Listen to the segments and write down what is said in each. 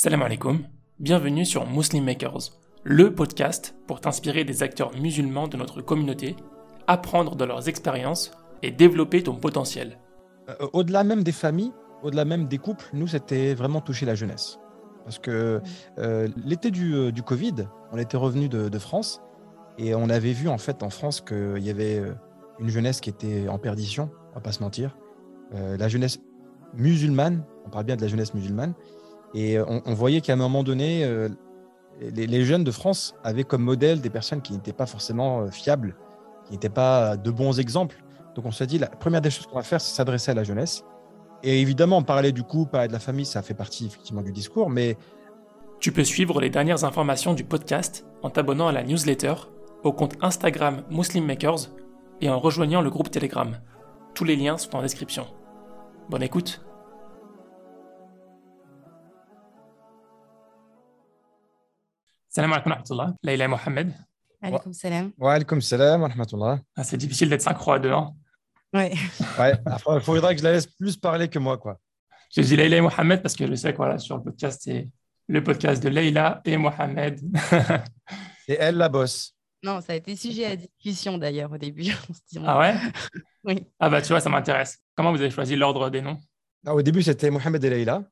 Salam alaikum, bienvenue sur Muslim Makers, le podcast pour t'inspirer des acteurs musulmans de notre communauté, apprendre de leurs expériences et développer ton potentiel. Euh, au-delà même des familles, au-delà même des couples, nous, c'était vraiment toucher la jeunesse. Parce que euh, l'été du, euh, Covid, on était revenu de, de, France et on avait vu en fait en France qu'il y avait une jeunesse qui était en perdition, on va pas se mentir. la jeunesse musulmane, on parle bien de la jeunesse musulmane, et on, on voyait qu'à un moment donné, euh, les, les, jeunes de France avaient comme modèle des personnes qui n'étaient pas forcément euh, fiables, qui n'étaient pas de bons exemples. Donc on s'est dit, la première des choses qu'on va faire, c'est s'adresser à la jeunesse. Et évidemment, parler du couple, parler de la famille, ça fait partie effectivement du discours, mais... Tu peux suivre les dernières informations du podcast en t'abonnant à la newsletter, au compte Instagram Muslim Makers et en rejoignant le groupe Telegram. Tous les liens sont en description. Bonne écoute Wa rahmatullah. Leïla Mohamed. Alaikum salam. Wa alaikum salam wa rahmatullah. Ah, c'est difficile d'être synchro à deux. Hein. Ouais. ouais. Après, il faudra que je la laisse plus parler que moi, quoi. Je dis Leïla et Mohamed parce que je sais que voilà, sur le podcast, c'est le podcast de Leïla et Mohamed. et elle, la bosse. Non, ça a été sujet à discussion d'ailleurs au début. ah ouais? Oui. Ah bah tu vois, ça m'intéresse. Comment vous avez choisi l'ordre des noms? Ah, Au début, c'était Mohamed et Leïla.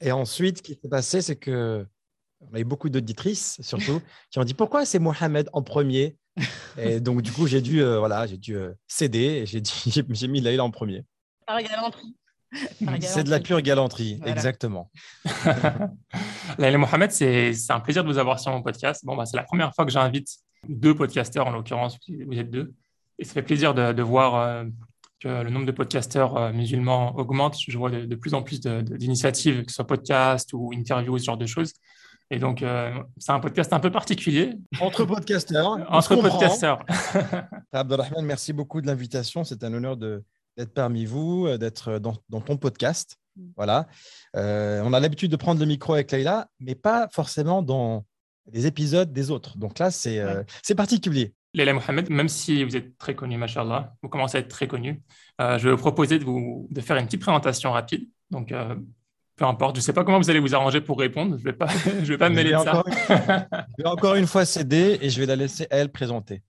Et ensuite, ce qui s'est passé, c'est que on a eu beaucoup d'auditrices, surtout, qui ont dit pourquoi c'est Mohamed en premier? Et donc, du coup, j'ai dû, euh, voilà, j'ai dû euh, céder et j'ai, dit, j'ai, mis Laïla en premier. Par galanterie. C'est de la pure galanterie, voilà. exactement. Laïla Mohamed, c'est, c'est un plaisir de vous avoir sur mon podcast. Bon, bah, c'est la première fois que j'invite deux podcasteurs, en l'occurrence, vous êtes deux. Et ça fait plaisir de, de voir euh, que le nombre de podcasteurs euh, musulmans augmente. Je vois de, de plus en plus d'initiatives, que ce soit podcast ou interview, ce genre de choses. Et donc, euh, c'est un podcast un peu particulier. Entre podcasteurs. Entre podcasteurs. Abdelrahman, merci beaucoup de l'invitation. C'est un honneur d'être parmi vous, euh, d'être dans, dans ton podcast. Voilà. Euh, on a l'habitude de prendre le micro avec Leïla, mais pas forcément dans les épisodes des autres. Donc là, c'est, ouais. particulier. Leïla Mohamed, même si vous êtes très connu, machallah, vous commencez à être très connu, euh, je vais vous proposer de, vous, de faire une petite présentation rapide. Donc, euh, peu importe, je ne sais pas comment vous allez vous arranger pour répondre. Je ne vais pas, je vais pas me mêler de ça. je vais encore une fois céder et je vais la laisser elle présenter.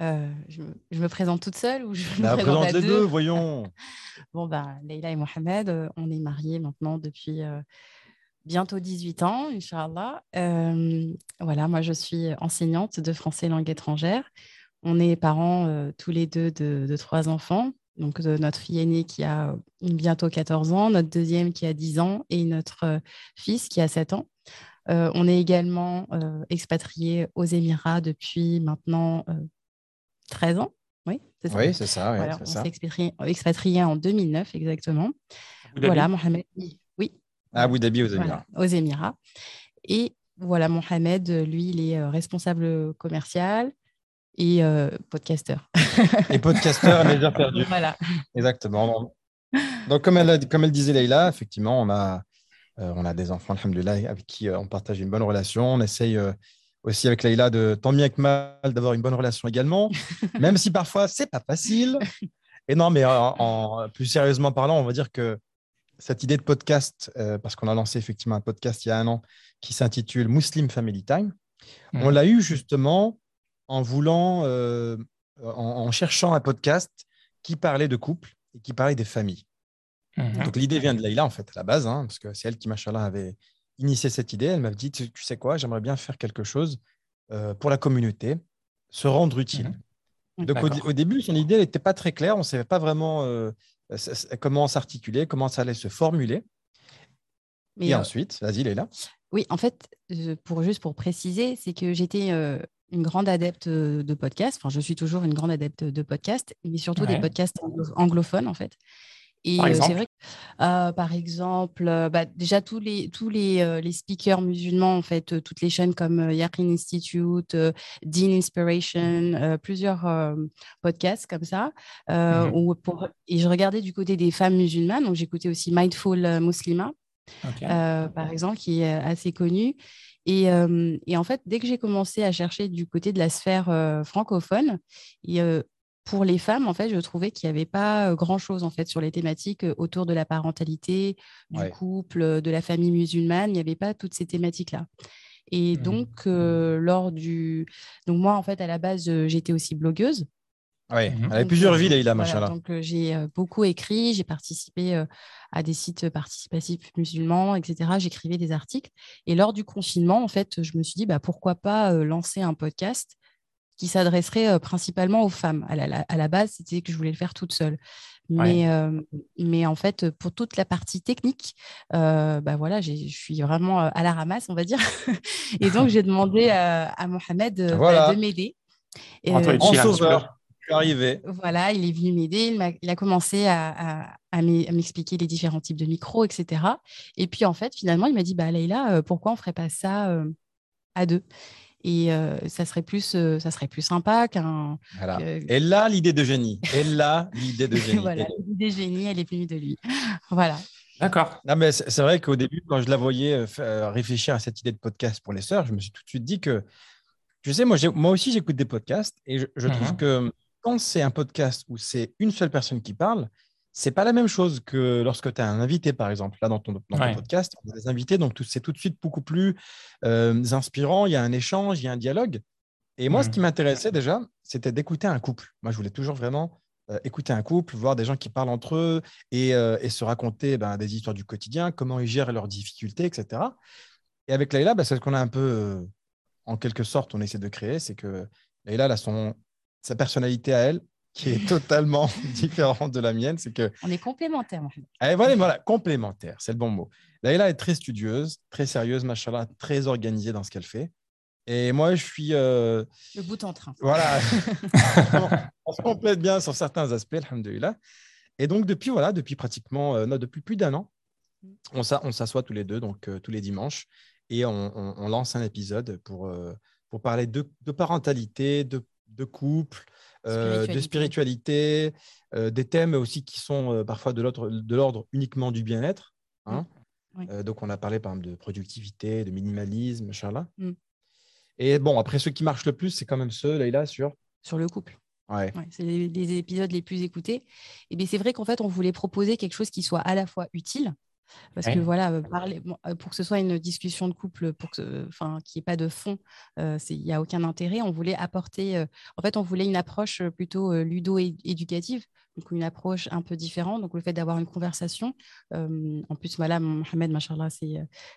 Euh, je, me, je, me, présente toute seule ou je me bah, présente présente les deux, deux, voyons. bon, ben, Leïla et Mohamed, euh, on est mariés maintenant depuis euh, bientôt 18 ans, Inch'Allah. Euh, voilà, moi, je suis enseignante de français langue étrangère. On est parents tous les deux de, de trois enfants donc de notre fille aînée qui a bientôt 14 ans, notre deuxième qui a 10 ans et notre euh, fils qui a 7 ans. Euh, on est également euh, expatrié aux Émirats depuis maintenant 13 ans. Oui, c'est ça. Oui, c'est ça. Oui, voilà, c'est on ça. s'est expatrié, expatrié, en 2009 exactement. Voilà, Mohamed. Oui. À Abu Dhabi aux Émirats. Voilà, aux Émirats. Et voilà, Mohamed, lui, il est responsable commercial et euh, podcasteur. et podcasteur, mais déjà perdu. Voilà. Exactement. Donc, comme elle, a, comme elle disait Leïla, effectivement, on a, euh, on a des enfants, alhamdoulilah, avec qui euh, on partage une bonne relation. On essaye euh, aussi avec Leïla, de, tant bien que mal, d'avoir une bonne relation également, même si parfois, c'est pas facile. Et non, mais en, en, plus sérieusement parlant, on va dire que cette idée de podcast, euh, parce qu'on a lancé effectivement un podcast il y a un an qui s'intitule Muslim Family Time, mmh. on l'a eu justement en voulant, euh, en, en, cherchant un podcast qui parlait de couple et qui parlait des familles. Mmh. Donc l'idée vient de Leïla en fait à la base, hein, parce que c'est elle qui, machallah, avait initié cette idée. Elle m'a dit, tu, tu, sais quoi, j'aimerais bien faire quelque chose euh, pour la communauté, se rendre utile. Mmh. Donc au, au, début, son idée n'était pas très claire, on ne savait pas vraiment euh, comment s'articuler, comment ça allait se formuler. Mais et ensuite, vas-y Leïla. Oui, en fait, pour, juste pour préciser, c'est que j'étais euh, une grande adepte de podcasts. Enfin, je suis toujours une grande adepte de podcasts, mais surtout ouais. des podcasts anglophones, en fait. Et euh, c'est vrai que, euh, par exemple, euh, bah, déjà tous les, tous les, euh, les speakers musulmans, en fait, toutes les chaînes comme Yaqin Institute, Dean Inspiration, plusieurs podcasts comme ça. Mm -hmm. où pour... Et je regardais du côté des femmes musulmanes, donc j'écoutais aussi Mindful Muslima, okay. par exemple, qui est assez connu. Et, euh, et, en fait, dès que j'ai commencé à chercher du côté de la sphère euh, francophone, et, euh, pour les femmes, en fait, je trouvais qu'il n'y avait pas grand-chose en fait sur les thématiques autour de la parentalité, du couple, de la famille musulmane. Il n'y avait pas toutes ces thématiques-là. Et mmh. donc, lors du. Donc, moi, en fait, à la base, j'étais aussi blogueuse. Oui, mmh elle avait plusieurs vies, Leïla, voilà, Donc, j'ai beaucoup écrit, j'ai participé à des sites participatifs musulmans, etc. J'écrivais des articles. Et lors du confinement, en fait, je me suis dit, bah, pourquoi pas lancer un podcast qui s'adresserait principalement aux femmes. À la, à la base, c'était que je voulais le faire toute seule. Mais, mais en fait, pour toute la partie technique, bah voilà, je suis vraiment à la ramasse, on va dire. et donc, j'ai demandé à Mohamed bah, de m'aider. En sauveur, arrivé. Voilà, il est venu m'aider. Il, il, a commencé à, à, m'expliquer les différents types de micros, etc. Et puis, en fait, finalement, il m'a dit, bah, Leïla, pourquoi on ne ferait pas ça à deux? Et ça serait plus ça serait plus sympa qu'un voilà. et là l'idée de génie et là l'idée de génie voilà l'idée de génie elle est venue de lui voilà d'accord non mais c'est vrai qu'au début quand je la voyais réfléchir à cette idée de podcast pour les sœurs je me suis tout de suite dit que je sais moi moi aussi j'écoute des podcasts et je, trouve mmh que quand c'est un podcast où c'est une seule personne qui parle c'est pas la même chose que lorsque tu as un invité, par exemple. Là, dans ton, podcast, on a des invités, donc c'est tout de suite beaucoup plus euh, inspirant. Il y a un échange, il y a un dialogue. Et moi, ce qui m'intéressait déjà, c'était d'écouter un couple. Moi, je voulais toujours vraiment euh, écouter un couple, voir des gens qui parlent entre eux et, euh, se raconter ben, des histoires du quotidien, comment ils gèrent leurs difficultés, etc. Et avec Leïla, ben, c'est ce qu'on a un peu, en quelque sorte, on essaie de créer, c'est que Leïla, a son, sa personnalité à elle, qui est totalement différente de la mienne. C'est que on est complémentaires. Eh, voilà, voilà, complémentaire, c'est le bon mot. Laïla est très studieuse, très sérieuse, machallah, très organisée dans ce qu'elle fait. Et moi, je suis. Euh, le bout en train. Voilà. on, se complète bien sur certains aspects, alhamdoulilah. Et donc, depuis, voilà, depuis pratiquement, euh, non, depuis plus d'un an, on s'assoit tous les deux, donc euh, tous les dimanches, et on, lance un épisode pour, pour parler de, de parentalité, de, de couple, euh, de spiritualité, euh, des thèmes aussi qui sont euh, parfois de l'ordre uniquement du bien-être. Hein. Mm. donc, on a parlé par exemple de productivité, de minimalisme, Charla. Mm. Et bon, après, ceux qui marchent le plus, c'est quand même ceux, là, sur? Sur le couple. Ouais. c'est les, épisodes les plus écoutés. Et bien, c'est vrai qu'en fait, on voulait proposer quelque chose qui soit à la fois utile, parce que voilà, euh, parler, euh, pour que ce soit une discussion de couple, pour que, enfin, qu'il n'y ait pas de fond, euh, il n'y a aucun intérêt. On voulait apporter, en fait, on voulait une approche plutôt ludo-éducative donc une approche un peu différente. Donc le fait d'avoir une conversation, en plus voilà, Mohamed, machallah, c'est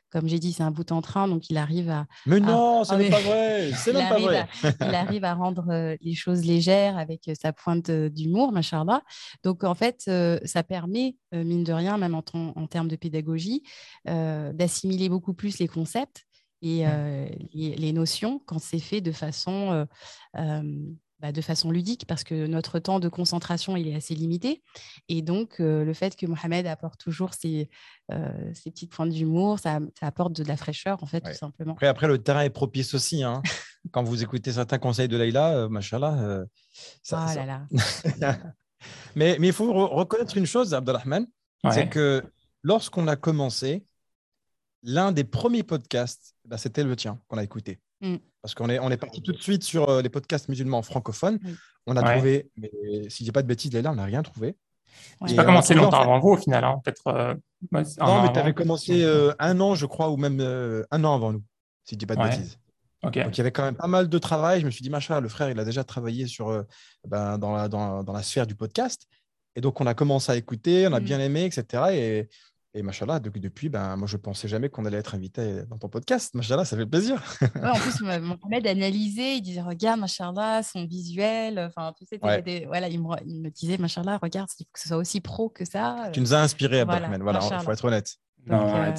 comme j'ai dit, c'est un bout en train, donc il arrive à. Mais non, ce n'est pas vrai, c'est même pas vrai. il arrive à rendre les choses légères avec sa pointe d'humour, machallah. Donc en fait, ça permet mine de rien, même en, en termes de pédagogie, d'assimiler beaucoup plus les concepts et les, les, notions quand c'est fait de façon bah, de façon ludique parce que notre temps de concentration il est assez limité. Et donc euh, le fait que Mohamed apporte toujours ses, euh, ses petites pointes d'humour ça, ça, apporte de la fraîcheur en fait tout simplement. Après, après le terrain est propice aussi hein. quand vous écoutez certains conseils de Leïla euh, machallah euh, ça, oh là là. mais, mais il faut reconnaître une chose Abdelrahman c'est que lorsqu'on a commencé l'un des premiers podcasts bah, c'était le tien qu'on a écouté Mm. Parce qu'on est, on est parti tout de suite sur euh, les podcasts musulmans francophones. On a trouvé, mais si je dis pas de bêtises, là, on n'a rien trouvé. Je n'ai pas commencé longtemps avant vous, au final. Hein. Peut-être. Euh, non, mais tu avais commencé euh, un an, je crois, ou même un an avant nous, si je dis pas de bêtises. Donc il y avait quand même pas mal de travail. Je me suis dit, machin, le frère, il a déjà travaillé sur, ben, dans, la, dans, dans, la sphère du podcast. Et donc, on a commencé à écouter, on a mm. bien aimé, etc. Et et machallah, depuis, ben, moi, je pensais jamais qu'on allait être invité dans ton podcast. Machallah, ça fait plaisir. en plus, mon permet d'analyser. Il disait, regarde, machallah, son visuel. Enfin, tu sais, voilà, il me, il me disait, machallah, regarde, il faut que ce soit aussi pro que ça. Tu nous as inspiré, Abdelrahman. Voilà, il faut être honnête. Non, euh,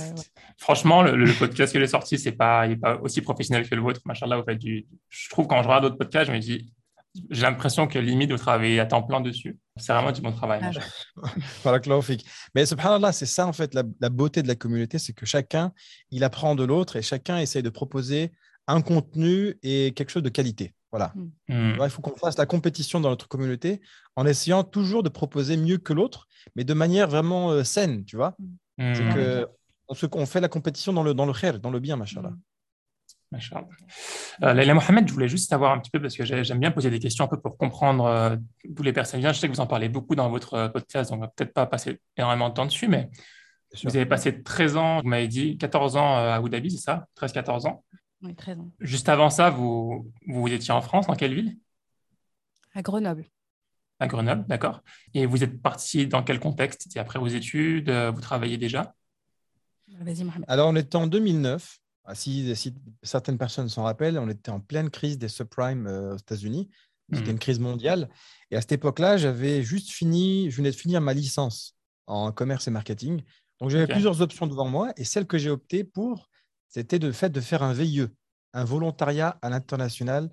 Franchement, le, podcast qui est sorti, c'est pas, il n'est pas aussi professionnel que le vôtre. Machallah, fait, du... je trouve quand je regarde d'autres podcasts, je me dis, j'ai l'impression que limite, vous travaillez à temps plein dessus. C'est vraiment du bon travail. Ah, voilà, Mais subhanallah, c'est ça en fait la, beauté de la communauté, c'est que chacun, il apprend de l'autre et chacun essaye de proposer un contenu et quelque chose de qualité. Voilà. Hmm. Hmm. il faut qu'on fasse la compétition dans notre communauté en essayant toujours de proposer mieux que l'autre, mais de manière vraiment euh, saine, tu vois. Hmm. C'est que on, fait la compétition dans le, dans le khair, dans le bien, machallah. Euh, Laila Mohamed, je voulais juste savoir un petit peu, parce que j'aime bien poser des questions un peu pour comprendre euh, d'où les personnes viennent. Je sais que vous en parlez beaucoup dans votre euh, podcast, donc on va peut-être pas passer énormément de temps dessus, mais vous avez passé 13 ans, vous m'avez dit 14 ans à Abu Dhabi, c'est ça? 13-14 ans? Oui, 13 ans. Juste avant ça, vous, vous étiez en France, dans quelle ville? À Grenoble. À Grenoble, d'accord. Et vous êtes parti dans quel contexte? C'était après vos études Vous travaillez déjà? Vas-y, Mohamed. Alors, on était en 2009. Ah, si, certaines personnes s'en rappellent, on était en pleine crise des subprimes euh, aux États-Unis. C'était mhm. une crise mondiale. Et à cette époque-là, j'avais juste fini, je venais de finir ma licence en commerce et marketing. Donc, j'avais plusieurs options devant moi. Et celle que j'ai optée pour, c'était de fait de faire un VIE, un volontariat à l'international.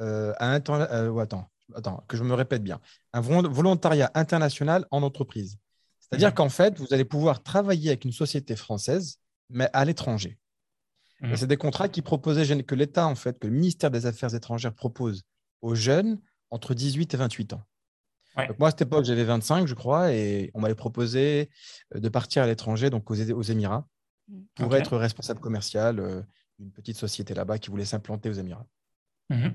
Euh, euh attends, attends, que je me répète bien. Un volontariat international en entreprise. C'est-à-dire mhm. qu'en fait, vous allez pouvoir travailler avec une société française, mais à l'étranger. Mhm. C'est des contrats qui proposaient que l'État, en fait, que le ministère des Affaires étrangères propose aux jeunes entre 18 et 28 ans. moi, à cette époque, j'avais 25, je crois, et on m'avait proposé euh, de partir à l'étranger, donc aux, Émirats, mhm. pour être responsable commercial euh, d'une petite société là-bas qui voulait s'implanter aux Émirats. Mhm.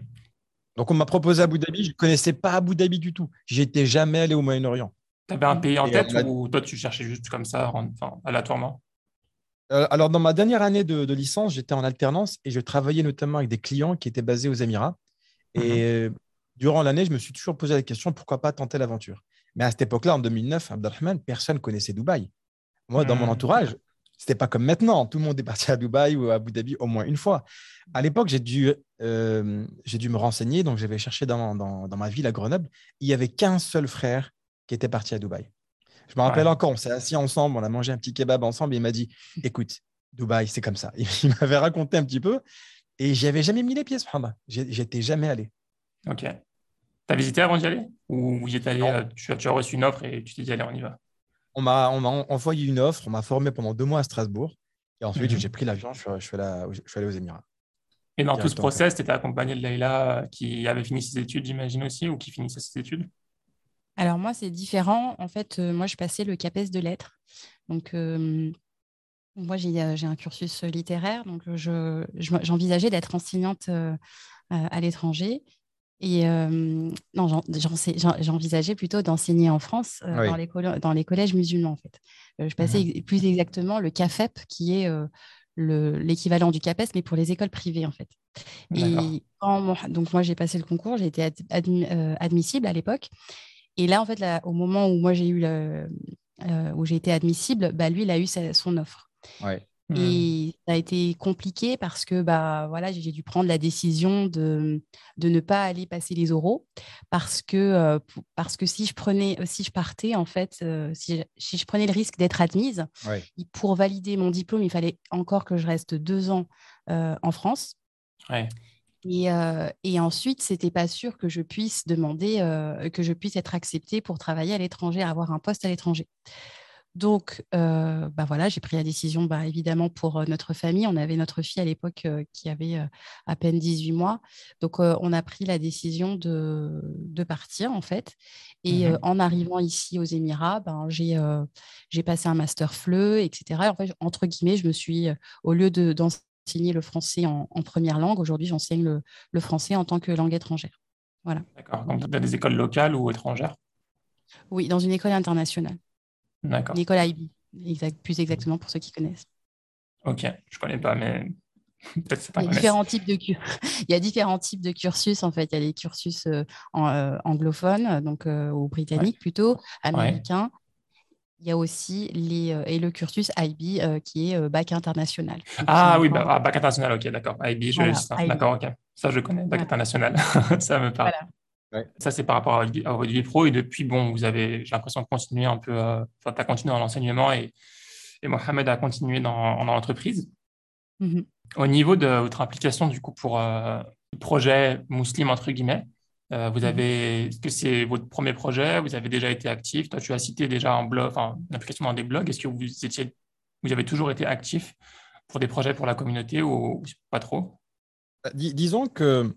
Donc, on m'a proposé Abu Dhabi. Je ne connaissais pas Abu Dhabi du tout. J'étais jamais allé au Moyen-Orient. Tu avais un pays en tête ou toi, tu cherchais juste comme ça, enfin, aléatoirement? Euh, alors, dans ma dernière année de, licence, j'étais en alternance et je travaillais notamment avec des clients qui étaient basés aux Émirats. Et mhm. durant l'année, je me suis toujours posé la question pourquoi pas tenter l'aventure? Mais à cette époque-là, en 2009, Abdelrahman, personne connaissait Dubaï. Moi, dans mon mhm. entourage, c'était pas comme maintenant. Tout le monde est parti à Dubaï ou à Abu Dhabi au moins une fois. À l'époque, j'ai dû, euh, dû me renseigner. Donc, j'avais cherché dans, dans, dans, ma ville à Grenoble. Il y avait qu'un seul frère qui était parti à Dubaï. Je me rappelle encore, on s'est assis ensemble, on a mangé un petit kebab ensemble et il m'a dit Écoute, Dubaï, c'est comme ça. Il m'avait raconté un petit peu et j'y avais jamais mis les pieds, J'étais jamais allé. Ok. Tu as visité avant d'y aller Ou vous y êtes allé, euh, tu as, reçu une offre et tu t'es dit Allez, on y va? On m'a envoyé une offre, on m'a formé pendant deux mois à Strasbourg et ensuite mhm. j'ai pris l'avion, je, je, suis allé aux Émirats. Et dans tout ce process, tu étais accompagné de Leïla qui avait fini ses études, j'imagine aussi, ou qui finissait ses études? Alors moi, c'est différent. En fait, euh, moi, je passais le CAPES de lettres. Donc, euh, moi, j'ai un cursus littéraire. Donc, j'envisageais d'être enseignante euh, à l'étranger. Et non, j'envisageais plutôt d'enseigner en France dans, les dans, les collèges musulmans, en fait. je passais mmh plus exactement le CAFEP, qui est l'équivalent du CAPES, mais pour les écoles privées, en fait. Et donc, moi, j'ai passé le concours, j'ai été admissible à l'époque. Et là, en fait, là, au moment où moi j'ai eu le, euh, où j'ai été admissible, bah, lui, il a eu son offre. Et ça a été compliqué parce que bah, voilà, j'ai dû prendre la décision de, de ne pas aller passer les oraux parce que, euh, parce que si, je prenais, si je partais, en fait, euh, si, si, je prenais le risque d'être admise, pour valider mon diplôme, il fallait encore que je reste deux ans en France. Ouais. Et, euh, et, ensuite, c'était pas sûr que je puisse demander, euh, que je puisse être acceptée pour travailler à l'étranger, avoir un poste à l'étranger. Donc, euh, bah voilà, j'ai pris la décision, bah, évidemment, pour notre famille. On avait notre fille à l'époque qui avait à peine 18 mois. Donc, on a pris la décision de, de partir, en fait. Et mmh en arrivant ici aux Émirats, ben, j'ai passé un master FLE, etc. en fait, entre guillemets, je me suis, au lieu de, enseigner le français en, première langue. Aujourd'hui, j'enseigne le, français en tant que langue étrangère. Voilà. D'accord. Donc, dans des écoles locales ou étrangères? Oui, dans une école internationale. D'accord. Une école IB, exact, plus exactement pour ceux qui connaissent. Ok, je ne connais pas, mais peut-être c'est pas il y, a différents types de il y a différents types de cursus, en fait. Il y a les cursus euh, euh, anglophones, donc euh, ou britanniques plutôt, américains. Il y a aussi les, euh, et le cursus IB euh, qui est euh, bac international. Ah oui, bah, ah, bac international, ok, d'accord. IB, je, d'accord, ok. Ça, je connais, bac international. ça me parle. Ça, c'est par rapport à, votre vie pro. Et depuis, bon, vous avez, j'ai l'impression de continuer un peu, enfin, tu as continué dans l'enseignement et, et Mohamed a continué dans, dans l'entreprise. Mm-hmm. Au niveau de votre implication, du coup, pour le projet Muslim, entre guillemets, euh, vous mhm. avez, est-ce que c'est votre premier projet? Vous avez déjà été actif? Toi, tu as cité déjà un blog, enfin, une application dans des blogs. Est-ce que vous étiez, vous avez toujours été actif pour des projets pour la communauté ou, pas trop? Bah, Disons que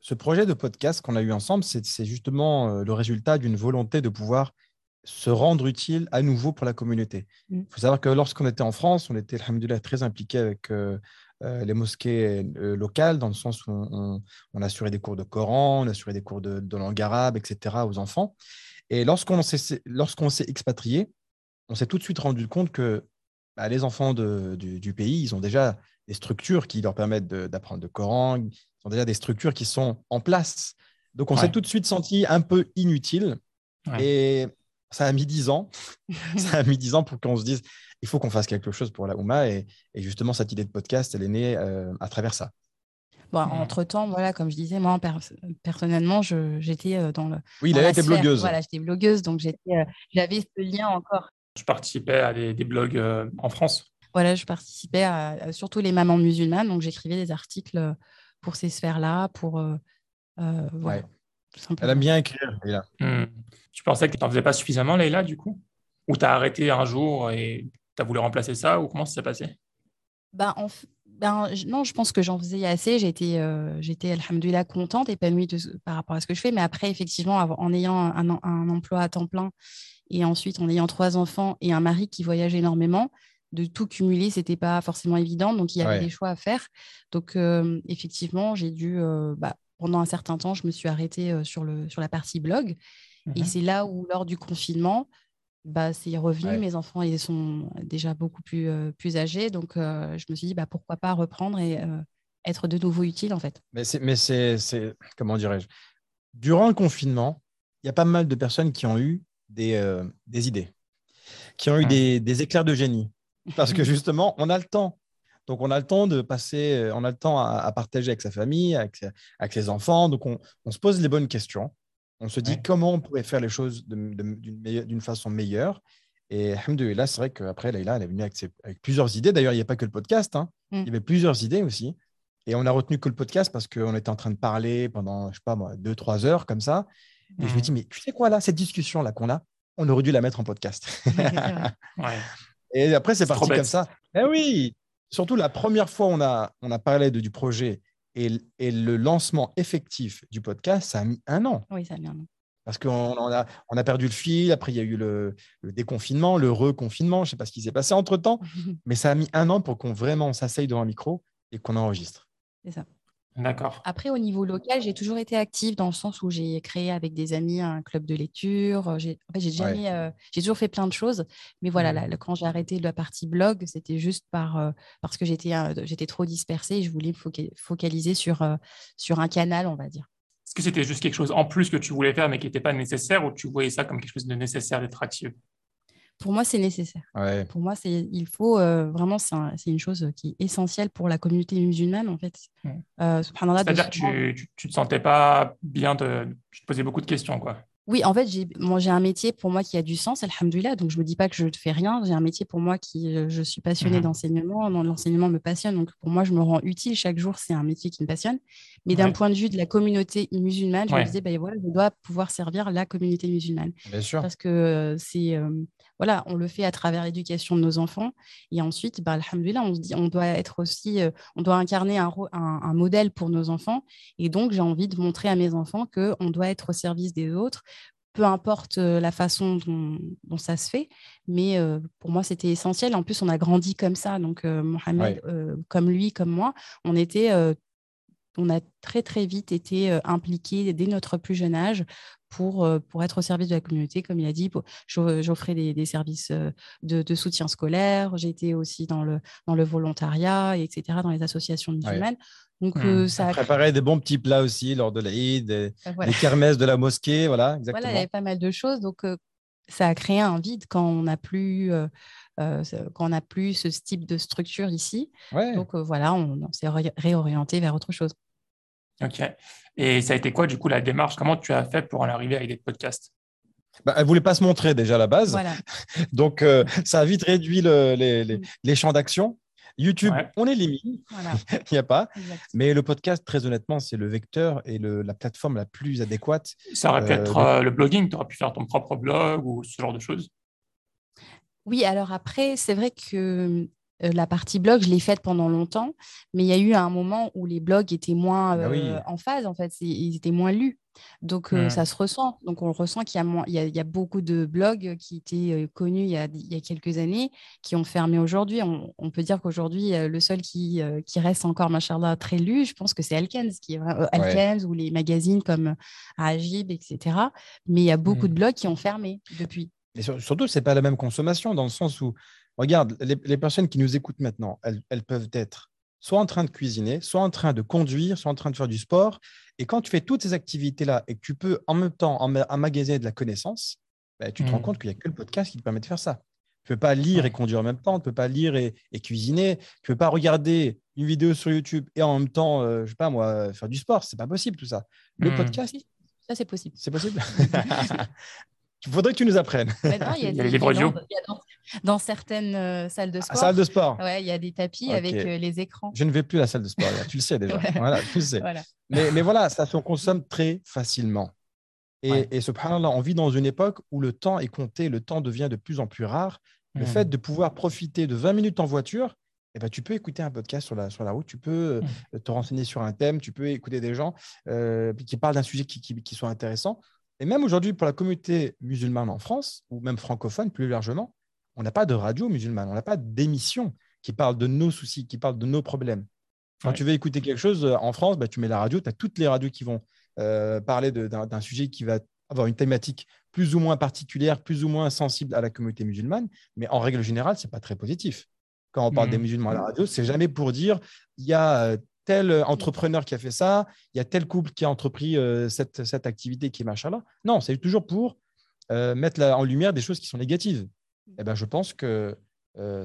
ce projet de podcast qu'on a eu ensemble, c'est justement euh, le résultat d'une volonté de pouvoir se rendre utile à nouveau pour la communauté. Mm. Il faut savoir que lorsqu'on était en France, on était, alhamdoulilah, très impliqué avec, euh, les mosquées locales, dans le sens où on, on, assurait des cours de Coran, on assurait des cours de, de langue arabe, etc. aux enfants. Et lorsqu'on s'est lorsqu'on s'est expatrié, on s'est tout de suite rendu compte que bah, les enfants du, pays, ils ont déjà des structures qui leur permettent d'apprendre le Coran, ils ont déjà des structures qui sont en place. Donc, on s'est tout de suite senti un peu inutile. Et ça a mis dix ans. ça a mis dix ans pour qu'on se dise, il faut qu'on fasse quelque chose pour la Ouma. Et, justement, cette idée de podcast, elle est née euh, à travers ça. Bon, entre-temps, voilà, comme je disais, moi, personnellement, j'étais euh, dans le. Oui, il été blogueuse. Voilà, j'étais blogueuse, donc euh, j'avais ce lien encore je participais à des, blogs euh, en France. Voilà, je participais à, surtout les mamans musulmanes, donc j'écrivais des articles pour ces sphères-là, pour euh, voilà, Elle aime bien écrire, Leïla. Hmm. Tu pensais que tu n'en faisais pas suffisamment, Leïla, du coup? Ou tu as arrêté un jour et tu as voulu remplacer ça Ou comment ça s'est passé? Ben, ben, non, je pense que j'en faisais assez. J'étais, euh, j'étais, alhamdoulilah, contente, épanouie par rapport à ce que je fais. Mais après, effectivement, en ayant un, un, emploi à temps plein et ensuite en ayant trois enfants et un mari qui voyage énormément, de tout cumuler, c'était pas forcément évident. Donc, il y avait des choix à faire. Donc, euh, effectivement, j'ai dû, euh, bah, pendant un certain temps, je me suis arrêtée sur, le, sur la partie blog. Et mhm. c'est là où, lors du confinement, bah, c'est revenu. Mes enfants ils sont déjà beaucoup plus, plus âgés. Donc, je me suis dit, bah, pourquoi pas reprendre et être de nouveau utile, en fait. Mais c'est, comment dirais-je Durant le confinement, il y a pas mal de personnes qui ont eu des, des idées, qui ont eu des, des, éclairs de génie. Parce que justement, on a le temps. Donc, on a le temps de passer, euh, on a le temps à, partager avec sa famille, avec, avec, ses enfants. Donc, on, on, se pose les bonnes questions. On se dit comment on pourrait faire les choses d'une façon meilleure. Et là, c'est vrai qu'après, Leïla, elle est venue avec, avec plusieurs idées. D'ailleurs, il n'y a pas que le podcast. Hein. Mm. Il y avait plusieurs idées aussi. Et on a retenu que le podcast parce qu'on était en train de parler pendant, je sais pas moi, deux, trois heures comme ça. Et je me dis, mais tu sais quoi, là, cette discussion-là qu'on a, on aurait dû la mettre en podcast. Et après, c'est parti comme ça. Eh oui, surtout la première fois on a, on a parlé de, du projet et, et, le lancement effectif du podcast, ça a mis un an. Oui, ça a mis un an. Parce qu'on a, on a perdu le fil, après il y a eu le, déconfinement, le reconfinement, je ne sais pas ce qui s'est passé entre-temps, mais ça a mis un an pour qu'on vraiment s'asseye devant un micro et qu'on enregistre. C'est ça. D'accord. Après, au niveau local, j'ai toujours été active dans le sens où j'ai créé avec des amis un club de lecture. J'ai en fait, jamais, euh, j'ai toujours fait plein de choses. Mais voilà, mmh. quand j'ai arrêté la partie blog, c'était juste par, euh, parce que j'étais, j'étais trop dispersée et je voulais me focaliser sur, euh, sur un canal, on va dire. Est-ce que c'était juste quelque chose en plus que tu voulais faire mais qui n'était pas nécessaire ou tu voyais ça comme quelque chose de nécessaire d'être active? Pour moi, c'est nécessaire. Pour moi, c'est il faut euh, vraiment, c'est une chose qui est essentielle pour la communauté musulmane, en fait. Euh, C'est-à-dire que tu ne te sentais pas bien, de, tu te posais beaucoup de questions, quoi. Oui, en fait, j'ai j'ai un métier pour moi qui a du sens, alhamdoulilah. Donc, je ne me dis pas que je ne fais rien. J'ai un métier pour moi qui, euh, je suis passionnée mmh d'enseignement. L'enseignement me passionne. Donc, pour moi, je me rends utile chaque jour. C'est un métier qui me passionne. Mais d'un point de vue de la communauté musulmane, je me disais, ben voilà, je dois pouvoir servir la communauté musulmane. Bien sûr. Parce que euh, c'est, euh, voilà, on le fait à travers l'éducation de nos enfants. Et ensuite, bah, alhamdoulilah, on se dit, on doit être aussi, on doit incarner un, un, un modèle pour nos enfants. Et donc, j'ai envie de montrer à mes enfants qu'on doit être au service des autres peu importe euh, la façon dont, ça se fait. Mais euh, pour moi, c'était essentiel. En plus, on a grandi comme ça. Donc, euh, Mohamed, comme lui, comme moi, on était, on a très, très vite été impliqués dès notre plus jeune âge pour, pour être au service de la communauté. Comme il a dit, j'offrais des, services de, soutien scolaire. J'étais aussi dans le, dans le volontariat, etc., dans les associations musulmanes. Donc, mmh. ça préparait des bons petits plats aussi lors de l'Aïd, des, les kermesses de la mosquée, voilà, exactement. Voilà, il y avait pas mal de choses. Donc, ça a créé un vide quand on n'a plus, quand on a plus ce type de structure ici. Donc, voilà, on, s'est réorienté vers autre chose. Ok. Et ça a été quoi, du coup, la démarche? Comment tu as fait pour en arriver avec des podcasts bah, elle ne voulait pas se montrer déjà à la base. Voilà. Donc, ça a vite réduit le, les, les, mmh. les, champs d'action. YouTube, on élimine, il n'y a pas. Mais le podcast, très honnêtement, c'est le vecteur et la plateforme la plus adéquate. Ça aurait pu euh, être euh, le blogging, tu aurais pu faire ton propre blog ou ce genre de choses. Oui, alors après, c'est vrai que euh, la partie blog, je l'ai faite pendant longtemps, mais il y a eu un moment où les blogs étaient moins bah en phase, en fait, ils étaient moins lus. Donc, euh, ça se ressent. Donc, on le ressent qu'il y, y, a, beaucoup de blogs qui étaient connus il y, a, il y, a, quelques années, qui ont fermé aujourd'hui. On, peut dire qu'aujourd'hui, le seul qui, qui reste encore, machallah, très lu, je pense que c'est Alkens, qui est, Alkens ou les magazines comme Agib, etc. Mais il y a beaucoup de mmh. blogs qui ont fermé depuis. Mais surtout, ce n'est pas la même consommation, dans le sens où, regarde, les, personnes qui nous écoutent maintenant, elles, elles peuvent être soit en train de cuisiner, soit en train de conduire, soit en train de faire du sport. Et quand tu fais toutes ces activités-là et que tu peux en même temps emmagasiner de la connaissance, bah, tu te rends mmh. compte qu'il n'y a que le podcast qui te permet de faire ça. Tu ne peux pas lire et conduire en même temps, tu ne peux pas lire et, cuisiner, tu ne peux pas regarder une vidéo sur YouTube et en même temps, je euh, je sais pas moi, faire du sport. C'est pas possible tout ça. Le mmh. podcast, ça c'est possible. C'est possible. Il faudrait que tu nous apprennes. Maintenant, il y a, des, livres audio. Dans, certaines euh, salles de sport. salle de sport. Ouais, il y a des tapis avec euh, les écrans. Je ne vais plus à la salle de sport. tu le sais déjà. voilà, tu le sais. Mais, mais, voilà, ça se consomme très facilement. Et, et subhanallah, on vit dans une époque où le temps est compté, le temps devient de plus en plus rare. Le hmm. fait de pouvoir profiter de 20 minutes en voiture, eh ben, tu peux écouter un podcast sur la, sur la route, tu peux hmm. te renseigner sur un thème, tu peux écouter des gens euh, qui parlent d'un sujet qui, qui, qui, sont intéressants. Et même aujourd'hui, pour la communauté musulmane en France, ou même francophone plus largement, on n'a pas de radio musulmane, on n'a pas d'émission qui parle de nos soucis, qui parle de nos problèmes. Quand tu veux écouter quelque chose euh, en France, bah, tu mets la radio, tu as toutes les radios qui vont euh, parler d'un sujet qui va avoir une thématique plus ou moins particulière, plus ou moins sensible à la communauté musulmane, mais en règle générale, ce n'est pas très positif. Quand on parle des mmh. musulmans à la radio, c'est jamais pour dire il y a euh, tel euh, entrepreneur qui a fait ça, il y a tel couple qui a entrepris euh, cette, cette, activité qui est machin-là. Non, c'est toujours pour euh, mettre en lumière des choses qui sont négatives. Et eh ben, je pense que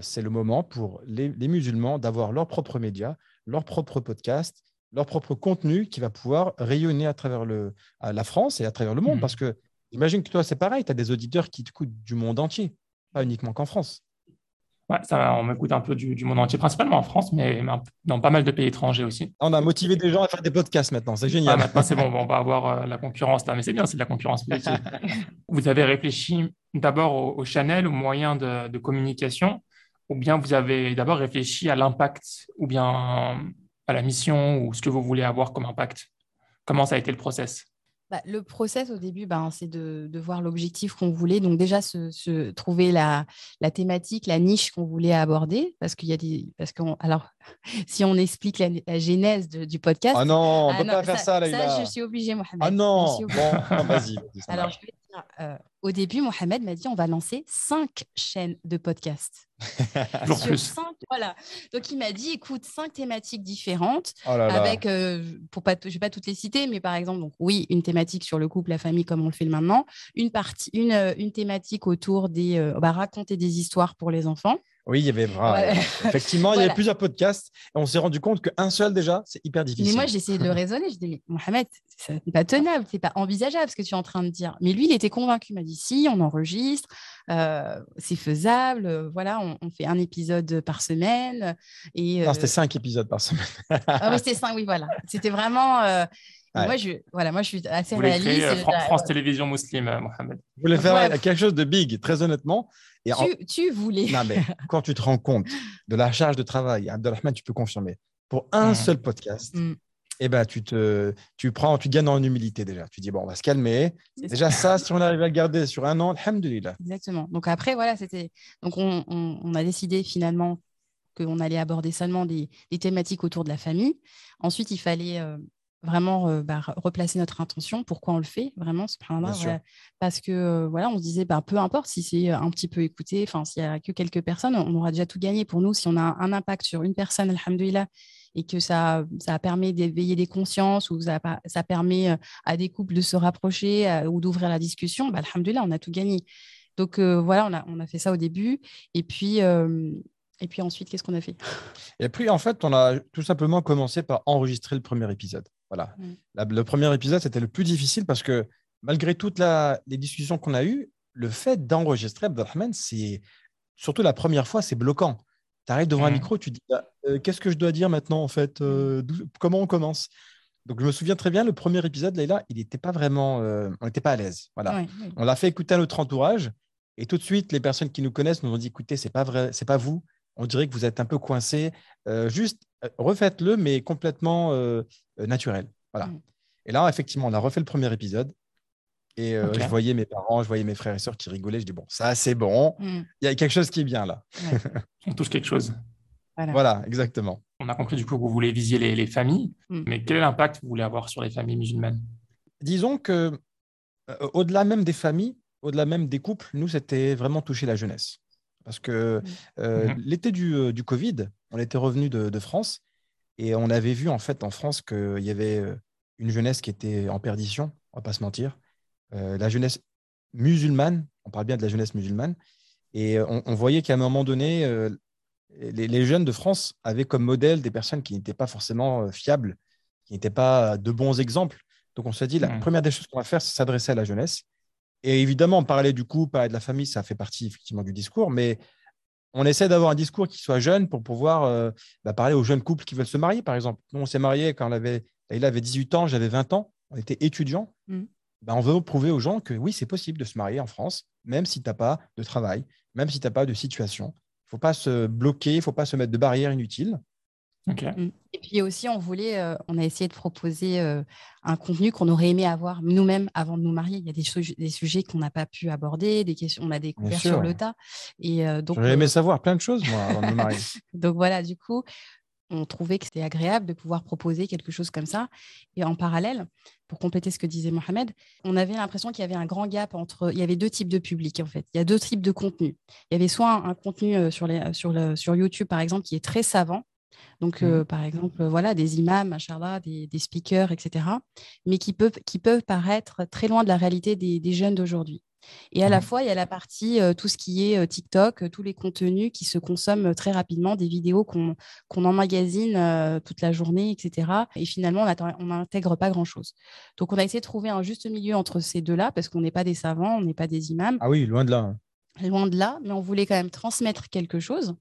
c'est le moment pour les, musulmans d'avoir leur propre média, leur propre podcast, leur propre contenu qui va pouvoir rayonner à travers le, la France et à travers le monde. Mmh. Parce que j'imagine que toi, c'est pareil, tu as des auditeurs qui t'écoutent du monde entier, pas uniquement qu'en France. Ouais, ça, on m'écoute un peu du, monde entier, principalement en France, mais, dans pas mal de pays étrangers aussi. On a motivé des gens à faire des podcasts maintenant, c'est génial. Ah, maintenant, c'est bon, on va avoir euh, la concurrence là, mais c'est bien, c'est de la concurrence positive. vous avez réfléchi d'abord au, au, channel, aux moyens de, communication, ou bien vous avez d'abord réfléchi à l'impact, ou bien à la mission, ou ce que vous voulez avoir comme impact? Comment ça a été le process? Bah, le process au début, ben, c'est de, voir l'objectif qu'on voulait. Donc déjà, se, trouver la, thématique, la niche qu'on voulait aborder. Parce qu'il y a des... Parce qu'on, alors, si on explique la, genèse du podcast... Ah non, on ne peut pas faire ça, là. Ça, je suis obligée, Mohamed. Ah non, bon, vas-y. alors, je vais euh, au début, Mohamed m'a dit on va lancer cinq chaînes de podcast. voilà. Donc il m'a dit écoute, cinq thématiques différentes oh avec, euh, pour pas, je vais pas toutes les citer, mais par exemple, donc oui, une thématique sur le couple, la famille, comme on le fait maintenant, une partie, une, euh, une thématique autour des, euh, bah, raconter des histoires pour les enfants. Oui, il y avait vraiment. Effectivement, il y avait plusieurs podcasts et on s'est rendu compte qu'un seul déjà, c'est hyper difficile. Mais moi, j'ai essayé de le raisonner. Je dis, mais Mohamed, c'est pas tenable, c'est pas envisageable ce que tu es en train de dire. Mais lui, il était convaincu. Il m'a dit, si, on enregistre, euh, c'est faisable. Euh, voilà, on, fait un épisode par semaine. Et, Non, c'était euh, cinq épisodes par semaine. ah oui, c'était cinq, oui, voilà. C'était vraiment. Moi, je, voilà, moi, je suis assez Vous réaliste. Créer, France, Télévisions Musulmane, Mohamed. Vous voulez faire quelque chose de big, très honnêtement. Et tu, voulais. Non, mais quand tu te rends compte de la charge de travail, Abdelrahman, tu peux confirmer, pour un mm. seul podcast, mm. eh ben, tu, te, tu, prends, tu gagnes en humilité déjà. Tu dis, bon, on va se calmer. Déjà, ça. si on arrive à le garder sur un an, alhamdoulilah. Exactement. Donc après, voilà, c'était. Donc on, on, a décidé finalement qu'on allait aborder seulement des, des, thématiques autour de la famille. Ensuite, il fallait euh, vraiment bah, replacer notre intention, pourquoi on le fait, vraiment, parce que voilà, on se disait, bah, peu importe si c'est un petit peu écouté, enfin, s'il n'y a que quelques personnes, on aura déjà tout gagné pour nous. Si on a un impact sur une personne, alhamdoulilah, et que ça, ça permet d'éveiller des consciences ou ça, ça permet à des couples de se rapprocher ou d'ouvrir la discussion, bah, alhamdoulilah, on a tout gagné. Donc voilà, on a, on a fait ça au début. Et puis, et puis ensuite, qu'est-ce qu'on a fait? Et puis, en fait, on a tout simplement commencé par enregistrer le premier épisode. Voilà. Mm. le premier épisode, c'était le plus difficile parce que malgré toutes les discussions qu'on a eues, le fait d'enregistrer Abdelrahman, c'est surtout la première fois, c'est bloquant. Tu arrives devant un mm. micro, tu dis bah, euh, qu'est-ce que je dois dire maintenant en fait euh, mm. Comment on commence? Donc je me souviens très bien, le premier épisode, Leïla, il n'était pas vraiment, euh, on n'était pas à l'aise. Voilà. On l'a fait écouter à notre entourage et tout de suite, les personnes qui nous connaissent nous ont dit écoutez, c'est pas vrai, c'est pas vous on dirait que vous êtes un peu coincé. Euh, juste, euh, refaites-le, mais complètement euh, naturel. Voilà. Mm. Et là, effectivement, on a refait le premier épisode. Et euh, je voyais mes parents, je voyais mes frères et sœurs qui rigolaient. Je dis, bon, ça, c'est bon. Mm. Il y a quelque chose qui est bien là. on touche quelque chose. Voilà. exactement. On a compris du coup que vous voulez viser les, familles. Mm. Mais quel est l'impact que vous voulez avoir sur les familles musulmanes? Disons que, euh, au-delà même des familles, au-delà même des couples, nous, c'était vraiment toucher la jeunesse. Parce que mm. euh, mm-hmm. l'été du, du, Covid, on était revenu de, de, France et on avait vu en fait en France qu'il y avait une jeunesse qui était en perdition, on va pas se mentir. Euh, la jeunesse musulmane, on parle bien de la jeunesse musulmane, et on, voyait qu'à un moment donné, euh, les, jeunes de France avaient comme modèle des personnes qui n'étaient pas forcément euh, fiables, qui n'étaient pas de bons exemples. Donc on s'est dit, la mmh. première des choses qu'on va faire, c'est s'adresser à la jeunesse. Et évidemment, parler du couple, parler de la famille, ça fait partie effectivement du discours, mais on essaie d'avoir un discours qui soit jeune pour pouvoir bah, parler aux jeunes couples qui veulent se marier, par exemple. Nous, on s'est mariés quand on avait, il avait 18 ans, j'avais 20 ans, on était étudiants. Mmh. Ben, on veut prouver aux gens que oui, c'est possible de se marier en France, même si tu n'as pas de travail, même si tu n'as pas de situation. Il ne faut pas se bloquer, il ne faut pas se mettre de barrières inutiles. Mm. Et puis aussi, on voulait, euh, on a essayé de proposer euh, un contenu qu'on aurait aimé avoir nous-mêmes avant de nous marier. Il y a des, des sujets qu'on n'a pas pu aborder, des questions, on a découvert sur le tas. Et euh, donc, j'aurais aimé savoir plein de choses moi avant de me marier. donc voilà, du coup, on trouvait que c'était agréable de pouvoir proposer quelque chose comme ça. Et en parallèle, pour compléter ce que disait Mohamed, on avait l'impression qu'il y avait un grand gap entre. Il y avait deux types de publics, en fait. Il y a deux types de contenus. Il y avait soit un, contenu euh, sur, les, sur, le, sur YouTube, par exemple, qui est très savant. Donc, euh, mmh. par exemple, voilà, des imams, des, des speakers, etc., mais qui peuvent, qui peuvent paraître très loin de la réalité des jeunes d'aujourd'hui. Et à la mmh. fois, il y a la partie, tout ce qui est TikTok, tous les contenus qui se consomment très rapidement, des vidéos qu'on emmagasine toute la journée, etc. Et finalement, on n'intègre pas grand-chose. Donc, on a essayé de trouver un juste milieu entre ces deux-là, parce qu'on n'est pas des savants, on n'est pas des imams. Ah oui, loin de là. Hein. Loin de là, mais on voulait quand même transmettre quelque chose.